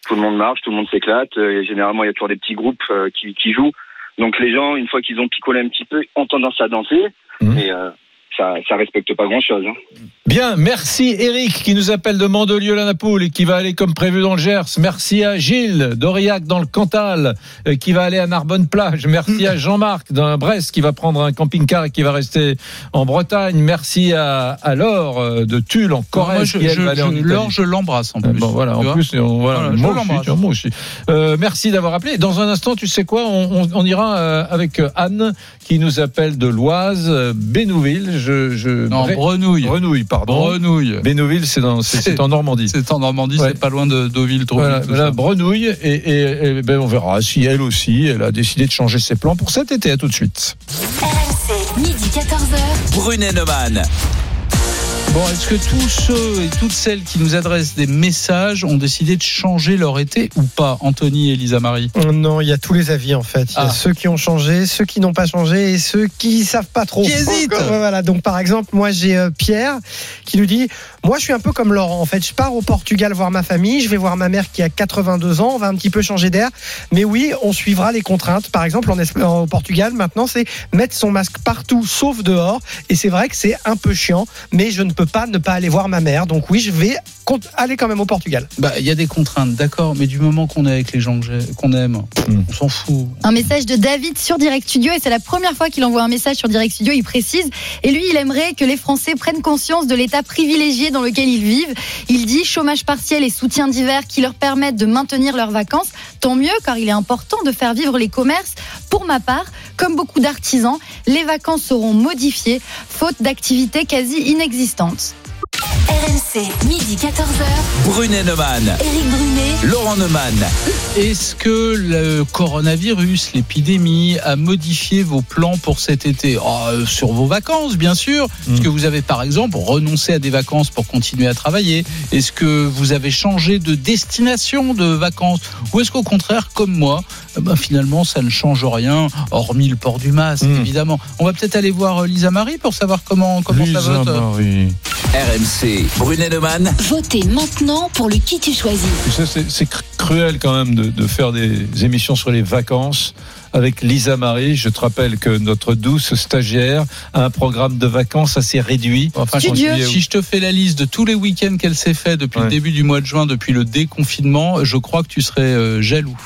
Tout le monde marche, tout le monde s'éclate. euh, et généralement, il y a toujours des petits groupes euh, qui, qui jouent. Donc les gens, une fois qu'ils ont picolé un petit peu, ont tendance à danser. Euh, ça, ça respecte pas grand-chose. Hein. Bien, merci Eric qui nous appelle de Mandelieu-la-Napoule et qui va aller comme prévu dans le Gers. Merci à Gilles d'Aurillac dans le Cantal euh, qui va aller à Narbonne-Plage. Merci à Jean-Marc dans Brest qui va prendre un camping-car et qui va rester en Bretagne. Merci à, à Laure euh, de Tulle en Moi, Corrèze je, qui elle je- va aller en je- Italie. Laure, je l'embrasse en Euh, plus. Bon, voilà, en plus, on- voilà, Voilà, je moi, aussi, l'embrasse. tiens, moi aussi. Euh, merci d'avoir appelé. Dans un instant, tu sais quoi, on, on- on ira euh, avec Anne qui nous appelle de l'Oise, Bénouville. Je, je, Non, Bré- Brenouille. Grenouille, pardon. Brenouille. Bénouville, c'est dans- c'est- c'est en Normandie. C'est en Normandie, Ouais. c'est pas loin de Deauville, trop Voilà, voilà, Brenouille, et, et- et ben on verra si elle aussi, elle a décidé de changer ses plans pour cet été. À tout de suite. RMC, midi 14h. Brunet Neumann. Bon, est-ce que tous ceux et toutes celles qui nous adressent des messages ont décidé de changer leur été ou pas Anthony et Lisa Marie? Non, il y a tous les avis en fait. Il y a Ah. ceux qui ont changé, ceux qui n'ont pas changé et ceux qui savent pas trop. Qui hésitent. Voilà. Donc par exemple, moi j'ai euh, Pierre qui nous dit moi je suis un peu comme Laurent en fait. Je pars au Portugal voir ma famille, je vais voir ma mère qui a 82 ans, on va un petit peu changer d'air. Mais oui, on suivra les contraintes. Par exemple, en Esp- au Portugal maintenant c'est mettre son masque partout sauf dehors. Et c'est vrai que c'est un peu chiant, mais je ne peux pas ne pas aller voir ma mère. Donc oui, je vais aller quand même au Portugal. Bah, il y a des contraintes, d'accord, mais du moment qu'on est avec les gens qu'on aime, Hmm. on s'en fout. Un message de David sur Direct Studio et c'est la première fois qu'il envoie un message sur Direct Studio. Il précise et lui, il aimerait que les Français prennent conscience de l'état privilégié dans lequel ils vivent. Il dit chômage partiel et soutien divers qui leur permettent de maintenir leurs vacances. Tant mieux car il est important de faire vivre les commerces. Pour ma part, comme beaucoup d'artisans, les vacances seront modifiées faute d'activités quasi inexistantes. importantes RMC, midi 14h. Brunet Neumann. Éric Brunet. Laurent Neumann. Est-ce que le coronavirus, l'épidémie, a modifié vos plans pour cet été? Ah, euh, Sur vos vacances, bien sûr. Est-ce Mm. que vous avez, par exemple, renoncé à des vacances pour continuer à travailler? Est-ce que vous avez changé de destination de vacances? Ou est-ce qu'au contraire, comme moi, eh ben, finalement, ça ne change rien, hormis le port du masque, Mm. évidemment? On va peut-être aller voir euh, Lisa Marie pour savoir comment, comment ça Lisa vote. Marie. RMC. Brunet Neumann. Votez maintenant pour le qui tu choisis. Tu sais, c'est- c'est cr- cruel quand même de, de faire des émissions sur les vacances avec Lisa Marie. Je te rappelle que notre douce stagiaire a un programme de vacances assez réduit. Enfin, si je te fais la liste de tous les week-ends qu'elle s'est fait depuis Ouais. le début du mois de juin, depuis le déconfinement, je crois que tu serais euh, jaloux.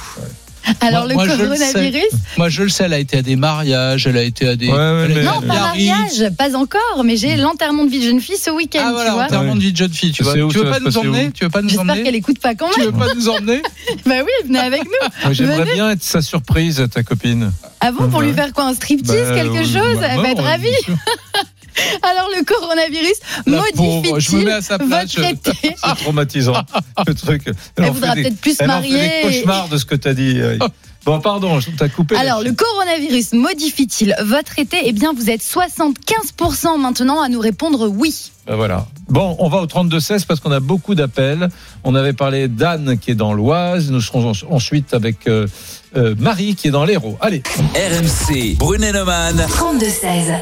Alors Moi- moi, le je le sais. coronavirus Moi, je le sais, elle a été à des mariages, elle a été à des. Ouais, ouais, mais- Non, pas mariage, pas encore, mais j'ai l'enterrement de vie de jeune fille ce week-end, Ah tu voilà, vois. enterrement de vie de jeune fille, tu vois. où, Tu veux pas nous emmener Tu veux pas nous J'espère emmener qu'elle écoute pas quand Tu même. veux pas nous emmener *laughs* Bah oui, venez avec nous. *laughs* J'aimerais bien être sa surprise, ta copine. Ah bon, pour Ouais. lui faire quoi Un striptease, Bah, quelque chose Elle va être ravie. *laughs* Alors le coronavirus modifie-t-il votre été *laughs* C'est traumatisant. *laughs* le truc. Elle, voudra peut-être plus se marier. cauchemars de ce que t'as dit. Eric. *laughs* Bon, pardon, je t'ai coupé. Alors, le coronavirus modifie-t-il votre été Eh bien, vous êtes 75% maintenant à nous répondre oui. Ben voilà. Bon, on va au 32-16 parce qu'on a beaucoup d'appels. On avait parlé d'Anne qui est dans l'Oise. Nous serons en- ensuite avec euh, euh, Marie qui est dans l'Hérault. Allez. RMC. Brunet Neumann. 32-16.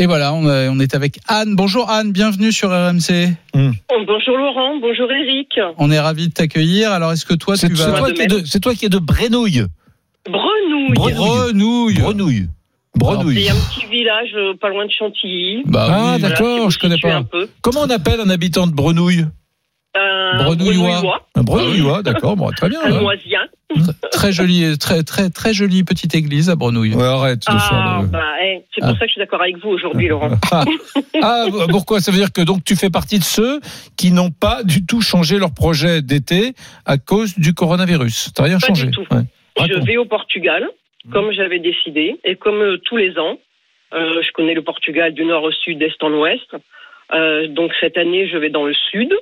Et voilà, on, a- on est avec Anne. Bonjour Anne, bienvenue sur RMC. Bonjour Laurent, bonjour Eric. On est ravis de t'accueillir. Alors, est-ce que toi, C'est tu c'est vas. toi, qui es de- c'est toi qui es de Brenouille. Brenouille. Brenouille. Brenouille. Brenouille. C'est un petit village euh, pas loin de Chantilly. Bah ah, oui. Voilà, d'accord, vous je connais pas. un peu. Comment on appelle un habitant de Brenouille? Un Brenouillois. Brenouillois, Un Brenouillois, d'accord, bon, très bien. un. Très jolie, très très très jolie petite église à Brenouille. Ouais, arrête Ah, le- bah, eh, c'est pour Ah. ça que je suis d'accord avec vous aujourd'hui, Laurent. Ah, ah, pourquoi? Ça veut dire que donc tu fais partie de ceux qui n'ont pas du tout changé leur projet d'été à cause du coronavirus. T'as rien Pas changé. du tout. Ouais. Je vais au Portugal, comme j'avais décidé, et comme euh, tous les ans, euh, je connais le Portugal du nord au sud, d'est en ouest. Euh, donc cette année, je vais dans le sud.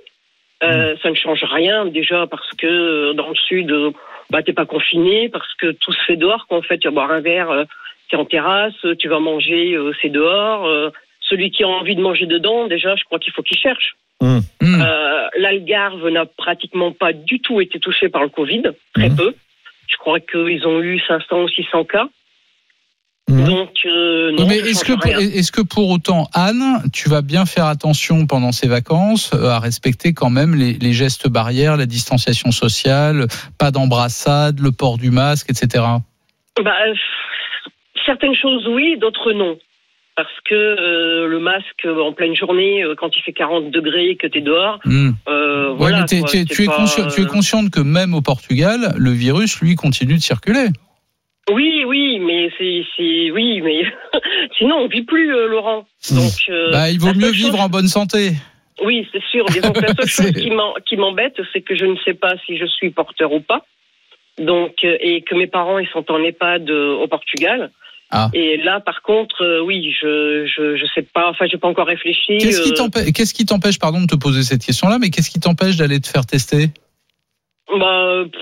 Euh, Ça ne change rien déjà parce que euh, dans le sud, euh, bah t'es pas confiné parce que tout se fait dehors. Qu'en fait, tu vas boire un verre, euh, t'es en terrasse, euh, tu vas manger, euh, c'est dehors. Euh, celui qui a envie de manger dedans, déjà, je crois qu'il faut qu'il cherche. Hmm. Euh, L'Algarve n'a pratiquement pas du tout été touché par le Covid, très Mhm. peu. Je crois qu'ils ont eu 500 ou 600 cas. Mhm. Donc, euh, non, mais est-ce que, pour autant, Anne, tu vas bien faire attention pendant ces vacances euh, à respecter quand même les, les gestes barrières, la distanciation sociale, pas d'embrassade, le port du masque, etc. Bah, euh, certaines choses oui, d'autres non. Parce que euh, le masque en pleine journée, quand il fait 40 degrés et que tu es dehors, Ouais, voilà. quoi, tu, es pas, consciente que même au Portugal, le virus, lui, continue de circuler. Oui, oui, mais c'est, oui, mais *laughs* sinon on vit plus, euh, Laurent. Donc, euh, Bah, il vaut mieux vivre chose- en bonne santé. Oui, c'est sûr. *laughs* Disons que la seule chose qui m'embête, c'est que je ne sais pas si je suis porteur ou pas. Donc, euh, et que mes parents, ils sont en EHPAD au Portugal. Ah. Et là, par contre, euh, oui, je, je, je sais pas. Enfin, j'ai pas encore réfléchi. Qu'est-ce qui t'empêche, qu'est-ce qui t'empêche, pardon, de te poser cette question-là, mais qu'est-ce qui t'empêche d'aller te faire tester? Bah, pff,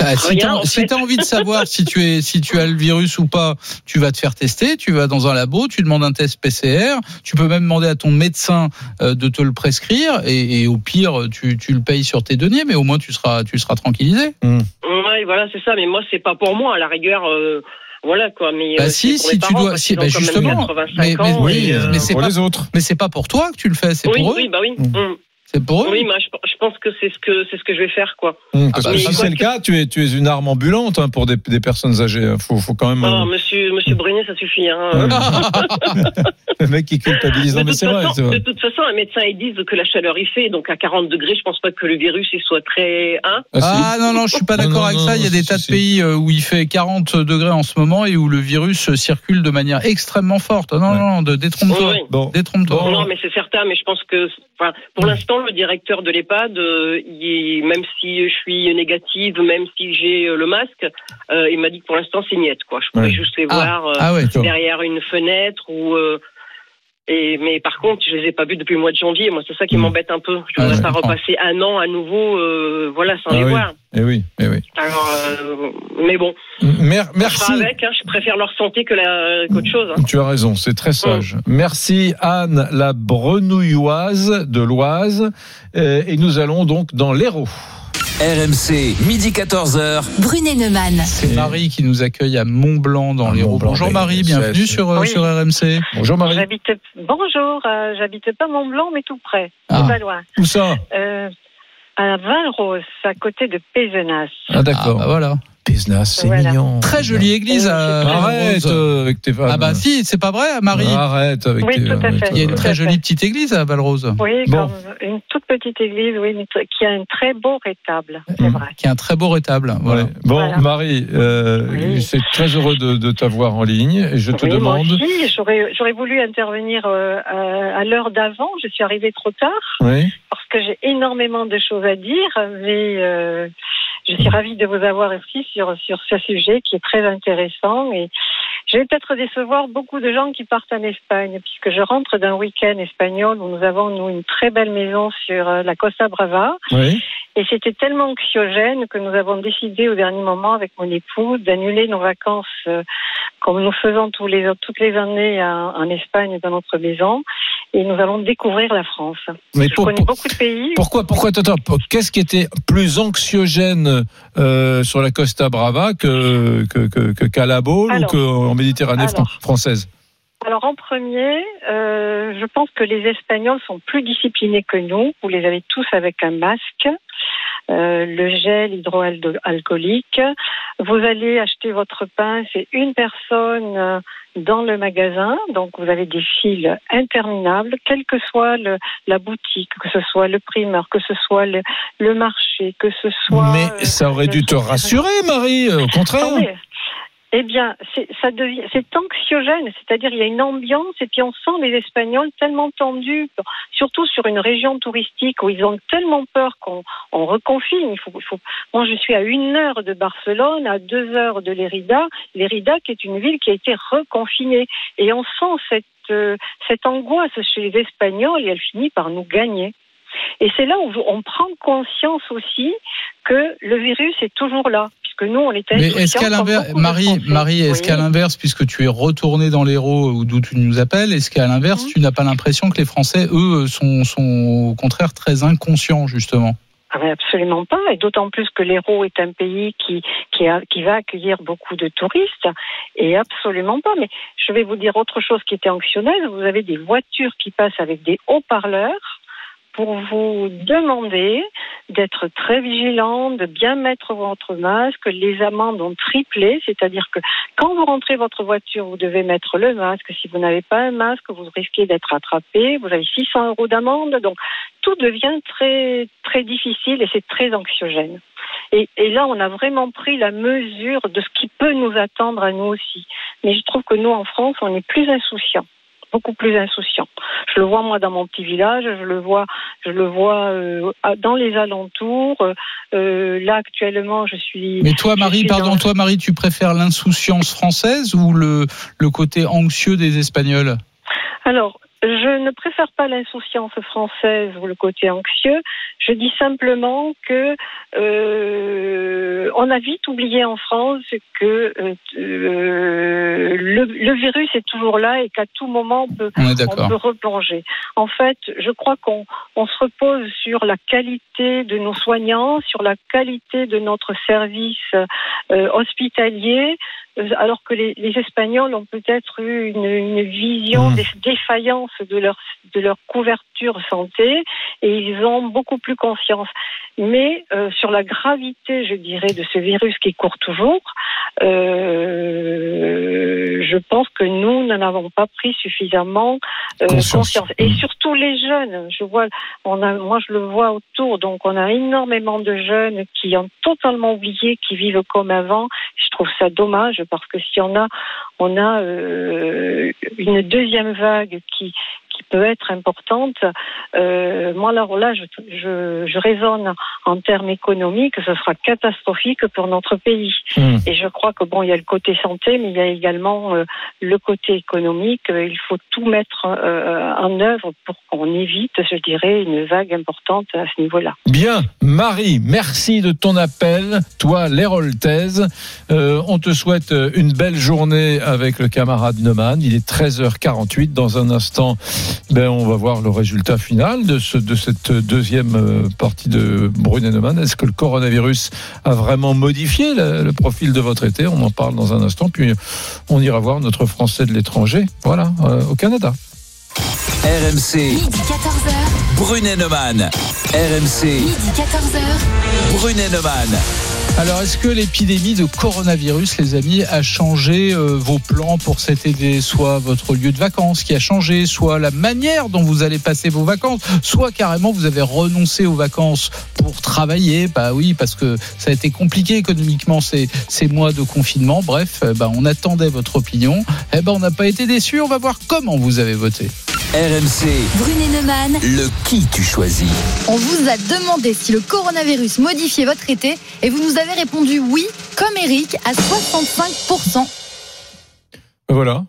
Ah, Si en si fait. t'as envie de savoir si tu es si tu as le virus ou pas, tu vas te faire tester. Tu vas dans un labo, tu demandes un test PCR. Tu peux même demander à ton médecin euh, de te le prescrire et, et au pire tu, tu le payes sur tes deniers, mais au moins tu seras tu seras tranquillisé. ouais, voilà, c'est ça. Mais moi, c'est pas pour moi. À la rigueur, euh, voilà quoi. Mais Bah euh, si pour si mes tu parents, dois si bah justement 85 mais, mais, oui, euh, mais c'est pas les autres. mais c'est pas pour toi que tu le fais, c'est oui, pour eux. oui, bah oui. Mm. Mm. C'est pour eux. Oui, mais je, je pense que c'est ce que c'est ce que je vais faire, quoi. Hum, Parce Ah bah, que mais si c'est le cas, tu es, tu es une arme ambulante hein, pour des, des personnes âgées. hein. Faut, faut quand même. Oh, euh, monsieur, monsieur Brunet, ça suffit. Hein. *laughs* le mec qui culpabilise. De Non, mais toute, c'est vrai. de toute façon, les médecins ils disent que la chaleur il fait, donc à 40 degrés, je pense pas que le virus il soit très. Hein Ah. Ah non, non, je suis pas Non, d'accord non, avec non, ça. Il y a si, des si, tas de pays euh, où il fait 40 degrés en ce moment et où le virus circule de manière extrêmement forte. Non, Ouais. non, non, détrompe-toi. Détrompe-toi. Non, mais c'est certain, mais je pense que, pour l'instant, le directeur de l'EHPAD, euh, il- même si je suis négative, même si j'ai euh, le masque, euh, il m'a dit que pour l'instant, c'est niette, quoi. Je Ouais. juste les Ah, voir ah ouais. Derrière une fenêtre ou. Et, mais par contre, je les ai pas vus depuis le mois de janvier. Moi, c'est ça qui Mm. m'embête un peu. Je Ah, voudrais je pas repasser un an à nouveau, euh, voilà, sans Ah les oui. voir. Eh oui, eh oui. Alors, euh, mais bon, Mer- on merci. avec. Hein, je préfère leur santé que qu'autre chose. hein. Tu as raison, c'est très sage. Merci Anne, la brenouilloise de l'Oise. Euh, Et nous allons donc dans l'Hérault. RMC, midi 14h. Brunet Neumann. C'est Marie qui nous accueille à Mont-Blanc dans les Mont-Blanc, Bonjour mais Marie, bienvenue sur, euh, Oui. sur RMC. Bonjour Marie. J'habite bonjour, euh, j'habite pas Mont Blanc mais tout près, Ah. pas loin. Où ça? Euh, à Valrose, à côté de Pézenas. Ah Ah, d'accord. bah voilà. Pézenas, c'est Voilà. mignon. Très jolie église à Arrête Valrose. euh, avec tes femmes. Ah bah si, c'est pas vrai, Marie. Arrête avec Oui, tes. tout à fait. Il y a une très jolie petite église à Valrose. Oui, Bon. comme une toute petite église, oui, qui a un très beau rétable, c'est Mhm. vrai. Qui a un très beau rétable. Voilà. Ouais. Bon, Voilà. Marie, euh, Oui. c'est très heureux de, de t'avoir en ligne. Et je te Oui, demande. aussi, j'aurais, j'aurais voulu intervenir euh, à, à l'heure d'avant. Je suis arrivée trop tard Oui. parce que j'ai énormément de choses à dire, mais euh, je suis ravie de vous avoir aussi sur, sur ce sujet qui est très intéressant. Et je vais peut-être décevoir beaucoup de gens qui partent en Espagne, puisque je rentre d'un week-end espagnol où nous avons, nous, une très belle maison sur euh, la Costa Brava. Oui. Et c'était tellement anxiogène que nous avons décidé au dernier moment avec mon époux d'annuler nos vacances euh, comme nous faisons tous les, toutes les années en, en Espagne dans notre maison. Et nous allons découvrir la France. Mais Je pour- connais pour- beaucoup de pays. Pourquoi, pourquoi, qu'est-ce qui était plus anxiogène euh, sur la Costa Brava que que que, ou qu'en Méditerranée alors. française Alors en premier, euh, je pense que les Espagnols sont plus disciplinés que nous. Vous les avez tous avec un masque. Euh, le gel hydroalcoolique. Vous allez acheter votre pain, c'est une personne euh, dans le magasin, donc vous avez des files interminables, quelle que soit le, la boutique, que ce soit le primeur, que ce soit le, le marché, que ce soit. Mais ça aurait dû te rassurer, Marie, au contraire. Attendez. Eh bien, c'est- anxiogène, c'est-à-dire il y a une ambiance et puis on sent les Espagnols tellement tendus, surtout sur une région touristique où ils ont tellement peur qu'on on reconfine. Il faut. Moi, je suis à une heure de Barcelone, à deux heures de Lérida, Lérida qui est une ville qui a été reconfinée et on sent cette euh, cette angoisse chez les Espagnols et elle finit par nous gagner. Et c'est là où on prend conscience aussi que le virus est toujours là, puisque nous, on était Mais est-ce qu'à l'inverse, Marie. Marie, est-ce Oui. qu'à l'inverse, puisque tu es retourné dans l'Hérault ou d'où tu nous appelles, est-ce qu'à Mhm. l'inverse, tu n'as pas l'impression que les Français, eux, sont, sont au contraire très inconscients, justement? Ah absolument pas, et d'autant plus que l'Hérault est un pays qui, qui, a- qui va accueillir beaucoup de touristes, et absolument pas. Mais je vais vous dire autre chose qui était anxionnelle. Vous avez des voitures qui passent avec des haut-parleurs pour vous demander d'être très vigilant, de bien mettre votre masque. Les amendes ont triplé, c'est-à-dire que quand vous rentrez votre voiture, vous devez mettre le masque. Si vous n'avez pas un masque, vous risquez d'être attrapé. Vous avez 600 euros d'amende. Donc, tout devient très, très difficile et c'est très anxiogène. Et, et là, on a vraiment pris la mesure de ce qui peut nous attendre à nous aussi. Mais je trouve que nous, en France, on est plus insouciants beaucoup plus insouciants. Je le vois moi dans mon petit village, je le vois, je le vois euh, dans les alentours. Euh, là actuellement, je suis. Mais toi, Marie, pardon, dans- toi, Marie, tu préfères l'insouciance française ou le, le côté anxieux des Espagnols? Alors, je ne préfère pas l'insouciance française ou le côté anxieux. Je dis simplement que euh, on a vite oublié en France que euh, le, le virus est toujours là et qu'à tout moment on peut, On est d'accord. on peut replonger. En fait, je crois qu'on on se repose sur la qualité de nos soignants, sur la qualité de notre service euh, hospitalier, alors que les, les Espagnols ont peut-être eu une, une vision Mmh. des défaillances de leur, de leur couverture santé et ils ont beaucoup plus confiance. Mais euh, sur la gravité, je dirais, de ce virus qui court toujours, euh, je pense que nous n'en avons pas pris suffisamment euh, Conscience. conscience. Et surtout les jeunes. Je vois, on a, moi je le vois autour, donc on a énormément de jeunes qui ont totalement oublié, qui vivent comme avant. Je trouve ça dommage parce que si on a, on a euh, une deuxième vague qui qui peut être importante. Euh, moi, alors là, je, je, je raisonne en termes économiques, ce sera catastrophique pour notre pays. Mmh. Et je crois que bon, il y a le côté santé, mais il y a également euh, le côté économique. Euh, Il faut tout mettre euh, en œuvre pour qu'on évite, je dirais, une vague importante à ce niveau-là. Bien, Marie, merci de ton appel. Toi, l'Héroltaise, on te souhaite une belle journée avec le camarade Neumann. Il est 13h48. Dans un instant, ben, on va voir le résultat final de, ce, de cette deuxième euh, partie de Brune et Neumann. Est-ce que le coronavirus a vraiment modifié le, le profil de votre été? On en parle dans un instant. Puis on ira voir notre Français de l'étranger, voilà, euh, au Canada. RMC, Midi 14h. Brunet Neumann. RMC, Midi 14h. Brunet Neumann. Alors, est-ce que l'épidémie de coronavirus, les amis, a changé euh, vos plans pour cet été Soit votre lieu de vacances qui a changé, soit la manière dont vous allez passer vos vacances, soit carrément vous avez renoncé aux vacances pour travailler? Bah oui, parce que ça a été compliqué économiquement ces, ces mois de confinement. Bref, euh, bah, on attendait votre opinion. Eh ben, on n'a pas été déçus. On va voir comment vous avez voté. RMC, Brunet Neumann. le qui tu choisis. On vous a demandé si le coronavirus modifiait votre été et vous nous avez répondu oui, comme Eric, à 65%. Voilà.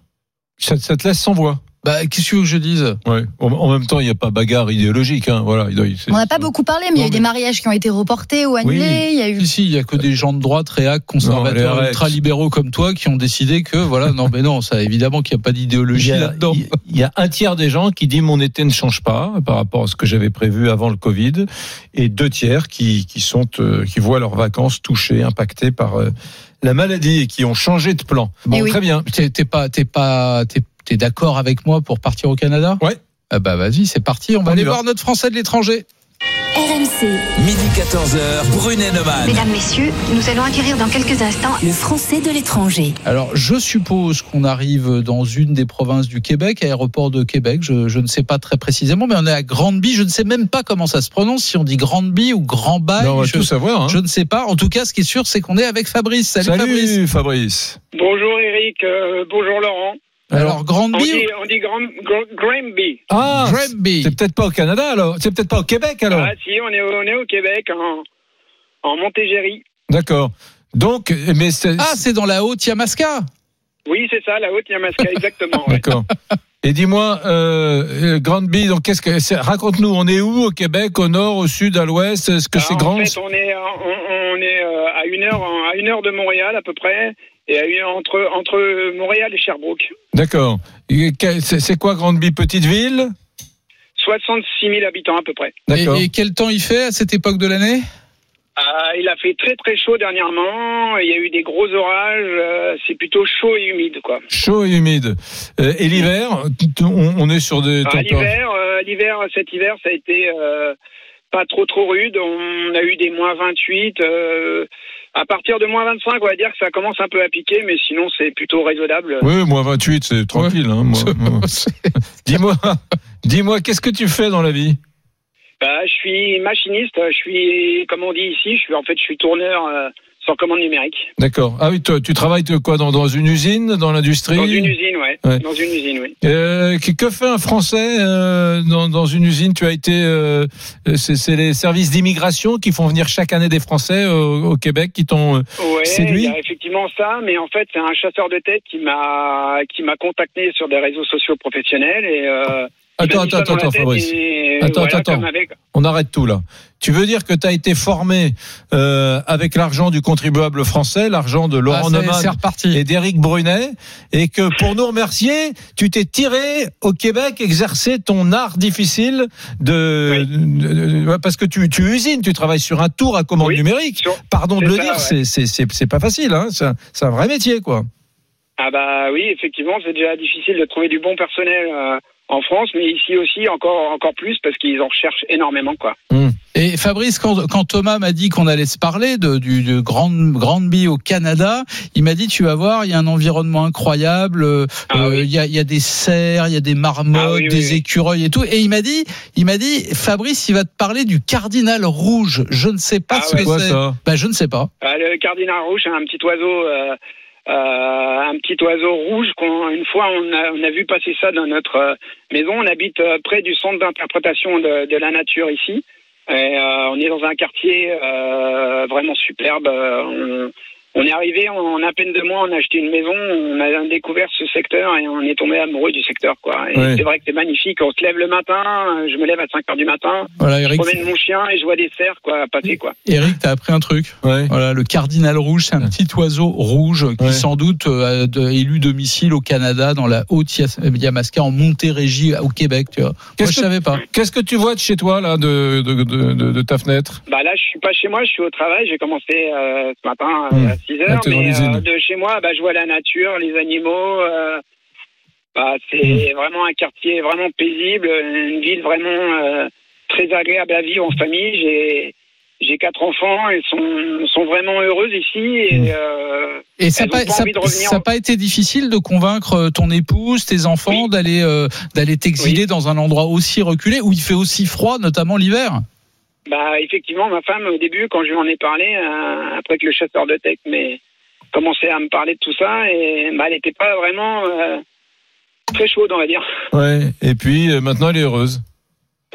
Ça, ça te laisse sans voix. Bah, qu'est-ce que je dise? Ouais. En, même temps, il n'y a pas bagarre idéologique. Hein. Voilà. On n'a pas beaucoup parlé, mais il y a eu des mariages qui ont été reportés ou annulés. Il y a eu Si, si, il y a que des gens de droite, réac, conservateurs, ultra-libéraux comme toi qui ont décidé que, voilà, non, mais non, ça, évidemment qu'il n'y a pas d'idéologie là-dedans. il- y a un tiers des gens qui disent mon été ne change pas par rapport à ce que j'avais prévu avant le Covid, et deux tiers qui, qui sont euh, qui voient leurs vacances touchées, impactées par euh, la maladie et qui ont changé de plan. Bon, Eh oui. très bien. T'es t'es pas, t'es pas, t'es, t'es d'accord avec moi pour partir au Canada Ouais. Ah bah vas-y, c'est parti. On va On aller va. voir notre Français de l'étranger. RMC. Midi 14h, Brunet Neumann. Mesdames, Messieurs, nous allons acquérir dans quelques instants le français de l'étranger. Alors, je suppose qu'on arrive dans une des provinces du Québec, aéroport de Québec. Je, je ne sais pas très précisément, mais on est à Grandeby. Je ne sais même pas comment ça se prononce, si on dit Grandeby ou Grand Bail. Ben, on va je, tout savoir. hein. je ne sais pas. En tout cas, ce qui est sûr, c'est qu'on est avec Fabrice. Salut, Salut Fabrice. Fabrice. Bonjour Eric, euh, bonjour Laurent. Alors, On Grandeby dit, ou on dit Grand, Grand- Granby. Ah, c'est peut-être pas au Canada alors. C'est peut-être pas au Québec alors. Ah si, on est, au- on est au Québec, en, en Montérégie. D'accord. Donc, mais c'est. Ah, c'est dans la Haute-Yamaska. Oui, c'est ça, la Haute-Yamaska, exactement. ouais. D'accord. Et dis-moi, euh, Grandby, donc qu'est-ce que Raconte-nous, on est où au Québec, au nord, au sud, à l'ouest Est-ce que Ah, c'est en grand? fait, on est, on, on est euh, à une heure, à une heure de Montréal à peu près, et à une, entre entre Montréal et Sherbrooke. D'accord. C'est c'est quoi Grandby, petite ville? 66 000 habitants à peu près. Et, et quel temps il fait à cette époque de l'année? Ah, il a fait très très chaud dernièrement. Il y a eu des gros orages. euh, c'est plutôt chaud et humide, quoi. Chaud et humide. Euh, et l'hiver, on, on est sur des Ah, l'hiver, euh, l'hiver, cet hiver, ça a été euh, pas trop trop rude. On a eu des moins 28. euh, à partir de moins 25, on va dire que ça commence un peu à piquer, mais sinon c'est plutôt raisonnable. Oui, moins 28, c'est tranquille. Hein, moi- moi. *laughs* dis-moi, dis-moi, qu'est-ce que tu fais dans la vie? Bah, je suis machiniste. Je suis, comme on dit ici, je suis en fait, je suis tourneur euh, sur commande numérique. D'accord. Ah oui, toi, tu travailles quoi dans, dans une usine, dans l'industrie? Dans une usine, ouais. Ouais. Dans une usine, oui. Euh, que, fait un Français euh, dans, dans une usine? Tu as été, euh, c'est, les services d'immigration qui font venir chaque année des Français au, au Québec, qui t'ont. Ouais, séduit? il y a effectivement ça, mais en fait, c'est un chasseur de tête qui m'a qui m'a contacté sur des réseaux sociaux professionnels et. Euh, Attends, attends, la attends, tête Fabrice. et Attends, voilà, attends, avec- On arrête tout là. Tu veux dire que tu as été formé euh, avec l'argent du contribuable français, l'argent de Laurent Ah, Neumann et d'Éric Brunet, et que pour nous remercier, tu t'es tiré au Québec exercer ton art difficile de, de- de- parce que tu, tu usines, tu travailles sur un tour à commande numérique. Pardon de le ça, dire, ouais. c'est c'est c'est c'est pas facile, hein. C'est un, c'est un vrai métier, quoi. Ah bah oui, effectivement, c'est déjà difficile de trouver du bon personnel euh, en France, mais ici aussi encore encore plus parce qu'ils en recherchent énormément, quoi. Et Fabrice, quand, quand Thomas m'a dit qu'on allait se parler de, du de Grand, Grandby au Canada, il m'a dit tu vas voir, il y a un environnement incroyable, euh, euh, il y, a, il y a des cerfs, il y a des marmottes, Ah oui, des oui. écureuils et tout. Et il m'a dit, il m'a dit, Fabrice, il va te parler du cardinal rouge. Je ne sais pas Ah ce ouais. que Quoi, c'est. ça? Bah, je ne sais pas. Euh, le cardinal rouge, c'est un petit oiseau, euh, un petit oiseau rouge qu'on une fois on a, on a vu passer ça dans notre euh, maison. On habite euh, près du centre d'interprétation de, de la nature ici. Et, euh, on est dans un quartier euh, vraiment superbe. Euh, on est arrivé en à peine deux mois, on a acheté une maison, on a découvert ce secteur et on est tombé amoureux du secteur. Quoi. Et Ouais. c'est vrai que c'est magnifique. On se lève le matin, je me lève à 5 heures du matin, Voilà, je promène mon chien et je vois des cerfs quoi, passer. Quoi. Eric, t'as appris un truc. Voilà, le cardinal rouge, c'est un petit oiseau rouge qui Ouais. sans doute euh, a élu domicile au Canada, dans la Haute-Yamaska, en Montérégie, au Québec. Tu vois. Moi, je savais pas. Qu'est-ce que tu vois de chez toi là, de de, de, de, de ta fenêtre? Bah là, je suis pas chez moi, je suis au travail. J'ai commencé euh, ce matin euh, Mmh. À 6 Ah, heures, mais euh, de chez moi, bah, je vois la nature, les animaux. euh, bah, c'est vraiment un quartier vraiment paisible, une ville vraiment euh, très agréable à vivre en famille. J'ai j'ai quatre enfants, elles sont sont vraiment heureuses ici et, euh, Et ça elles n'a pas, ça- pas été difficile de convaincre ton épouse, tes enfants d'aller euh, d'aller t'exiler dans un endroit aussi reculé où il fait aussi froid, notamment l'hiver? Bah effectivement, ma femme au début, quand je lui en ai parlé, euh, après que le chasseur de tech mais commençait à me parler de tout ça, et bah, elle n'était pas vraiment euh, très chaude, on va dire. Ouais. Et puis euh, maintenant, elle est heureuse.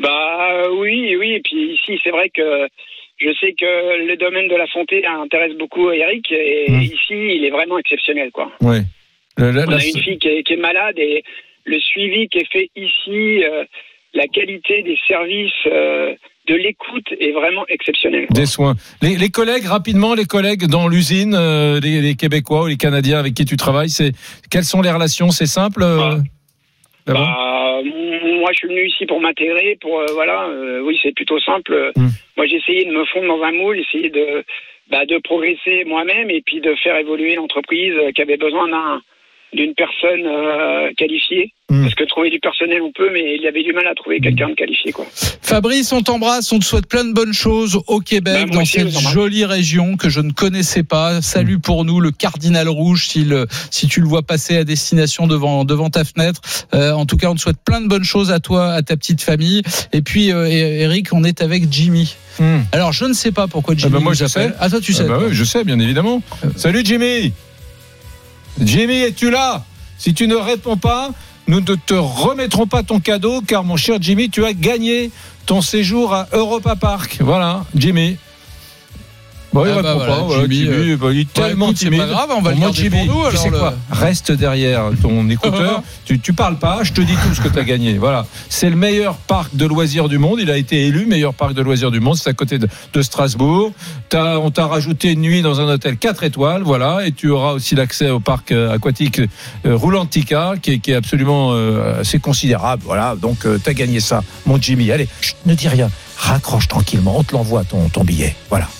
Bah oui, oui. Et puis ici, c'est vrai que je sais que le domaine de la santé intéresse beaucoup Eric, et ici, il est vraiment exceptionnel, quoi. Ouais. La- la- On a une fille qui est, qui est malade et le suivi qui est fait ici, la qualité des services, de l'écoute est vraiment exceptionnelle. Des soins. Les, les collègues, rapidement, les collègues dans l'usine, euh, les, les Québécois ou les Canadiens avec qui tu travailles, c'est quelles sont les relations? C'est simple euh, là-bas? Bah, moi, je suis venu ici pour m'intégrer, pour euh, voilà. oui, c'est plutôt simple. Hmm. Moi, j'ai essayé de me fondre dans un moule, essayer de bah, de progresser moi-même et puis de faire évoluer l'entreprise qui avait besoin d'un d'une personne euh, qualifiée. Parce que trouver du personnel, on peut, mais il avait du mal à trouver quelqu'un de qualifié. Quoi. Fabrice, on t'embrasse, on te souhaite plein de bonnes choses au Québec, Bah, dans aussi, cette jolie région que je ne connaissais pas. Salut pour nous, le Cardinal Rouge, si, le- si tu le vois passer à destination devant, devant ta fenêtre. Euh, en tout cas, on te souhaite plein de bonnes choses à toi, à ta petite famille. Et puis, euh, Eric, on est avec Jimmy. Hmm. Alors, je ne sais pas pourquoi Ah Jimmy bah moi je sais. Ah, toi, tu sais. Ah bah oui, je sais, bien évidemment. Salut Jimmy. Jimmy, es-tu là? Si tu ne réponds pas, nous ne te remettrons pas ton cadeau, car mon cher Jimmy, tu as gagné ton séjour à Europa Park. Voilà, Jimmy. Bon, il Ah bah répond voilà, pas. Jimmy, euh, bah, il est bah, tellement écoute, timide. pas grave, on va Bon, le moi, garder Jimmy, pour nous, tu alors, sais le- quoi Reste derrière ton *laughs* écouteur. tu, tu parles pas, je te dis tout ce que tu as gagné. Voilà. C'est le meilleur parc de loisirs du monde. Il a été élu meilleur parc de loisirs du monde. C'est à côté de, de Strasbourg. T'as- on t'a rajouté une nuit dans un hôtel 4 étoiles. Voilà. Et tu auras aussi l'accès au parc euh, aquatique euh, Roulantica, qui est, qui est absolument euh, assez considérable. Voilà. Donc, tu as gagné ça, mon Jimmy. Allez, chut, ne dis rien. Raccroche tranquillement. On te l'envoie, ton, ton billet. Voilà.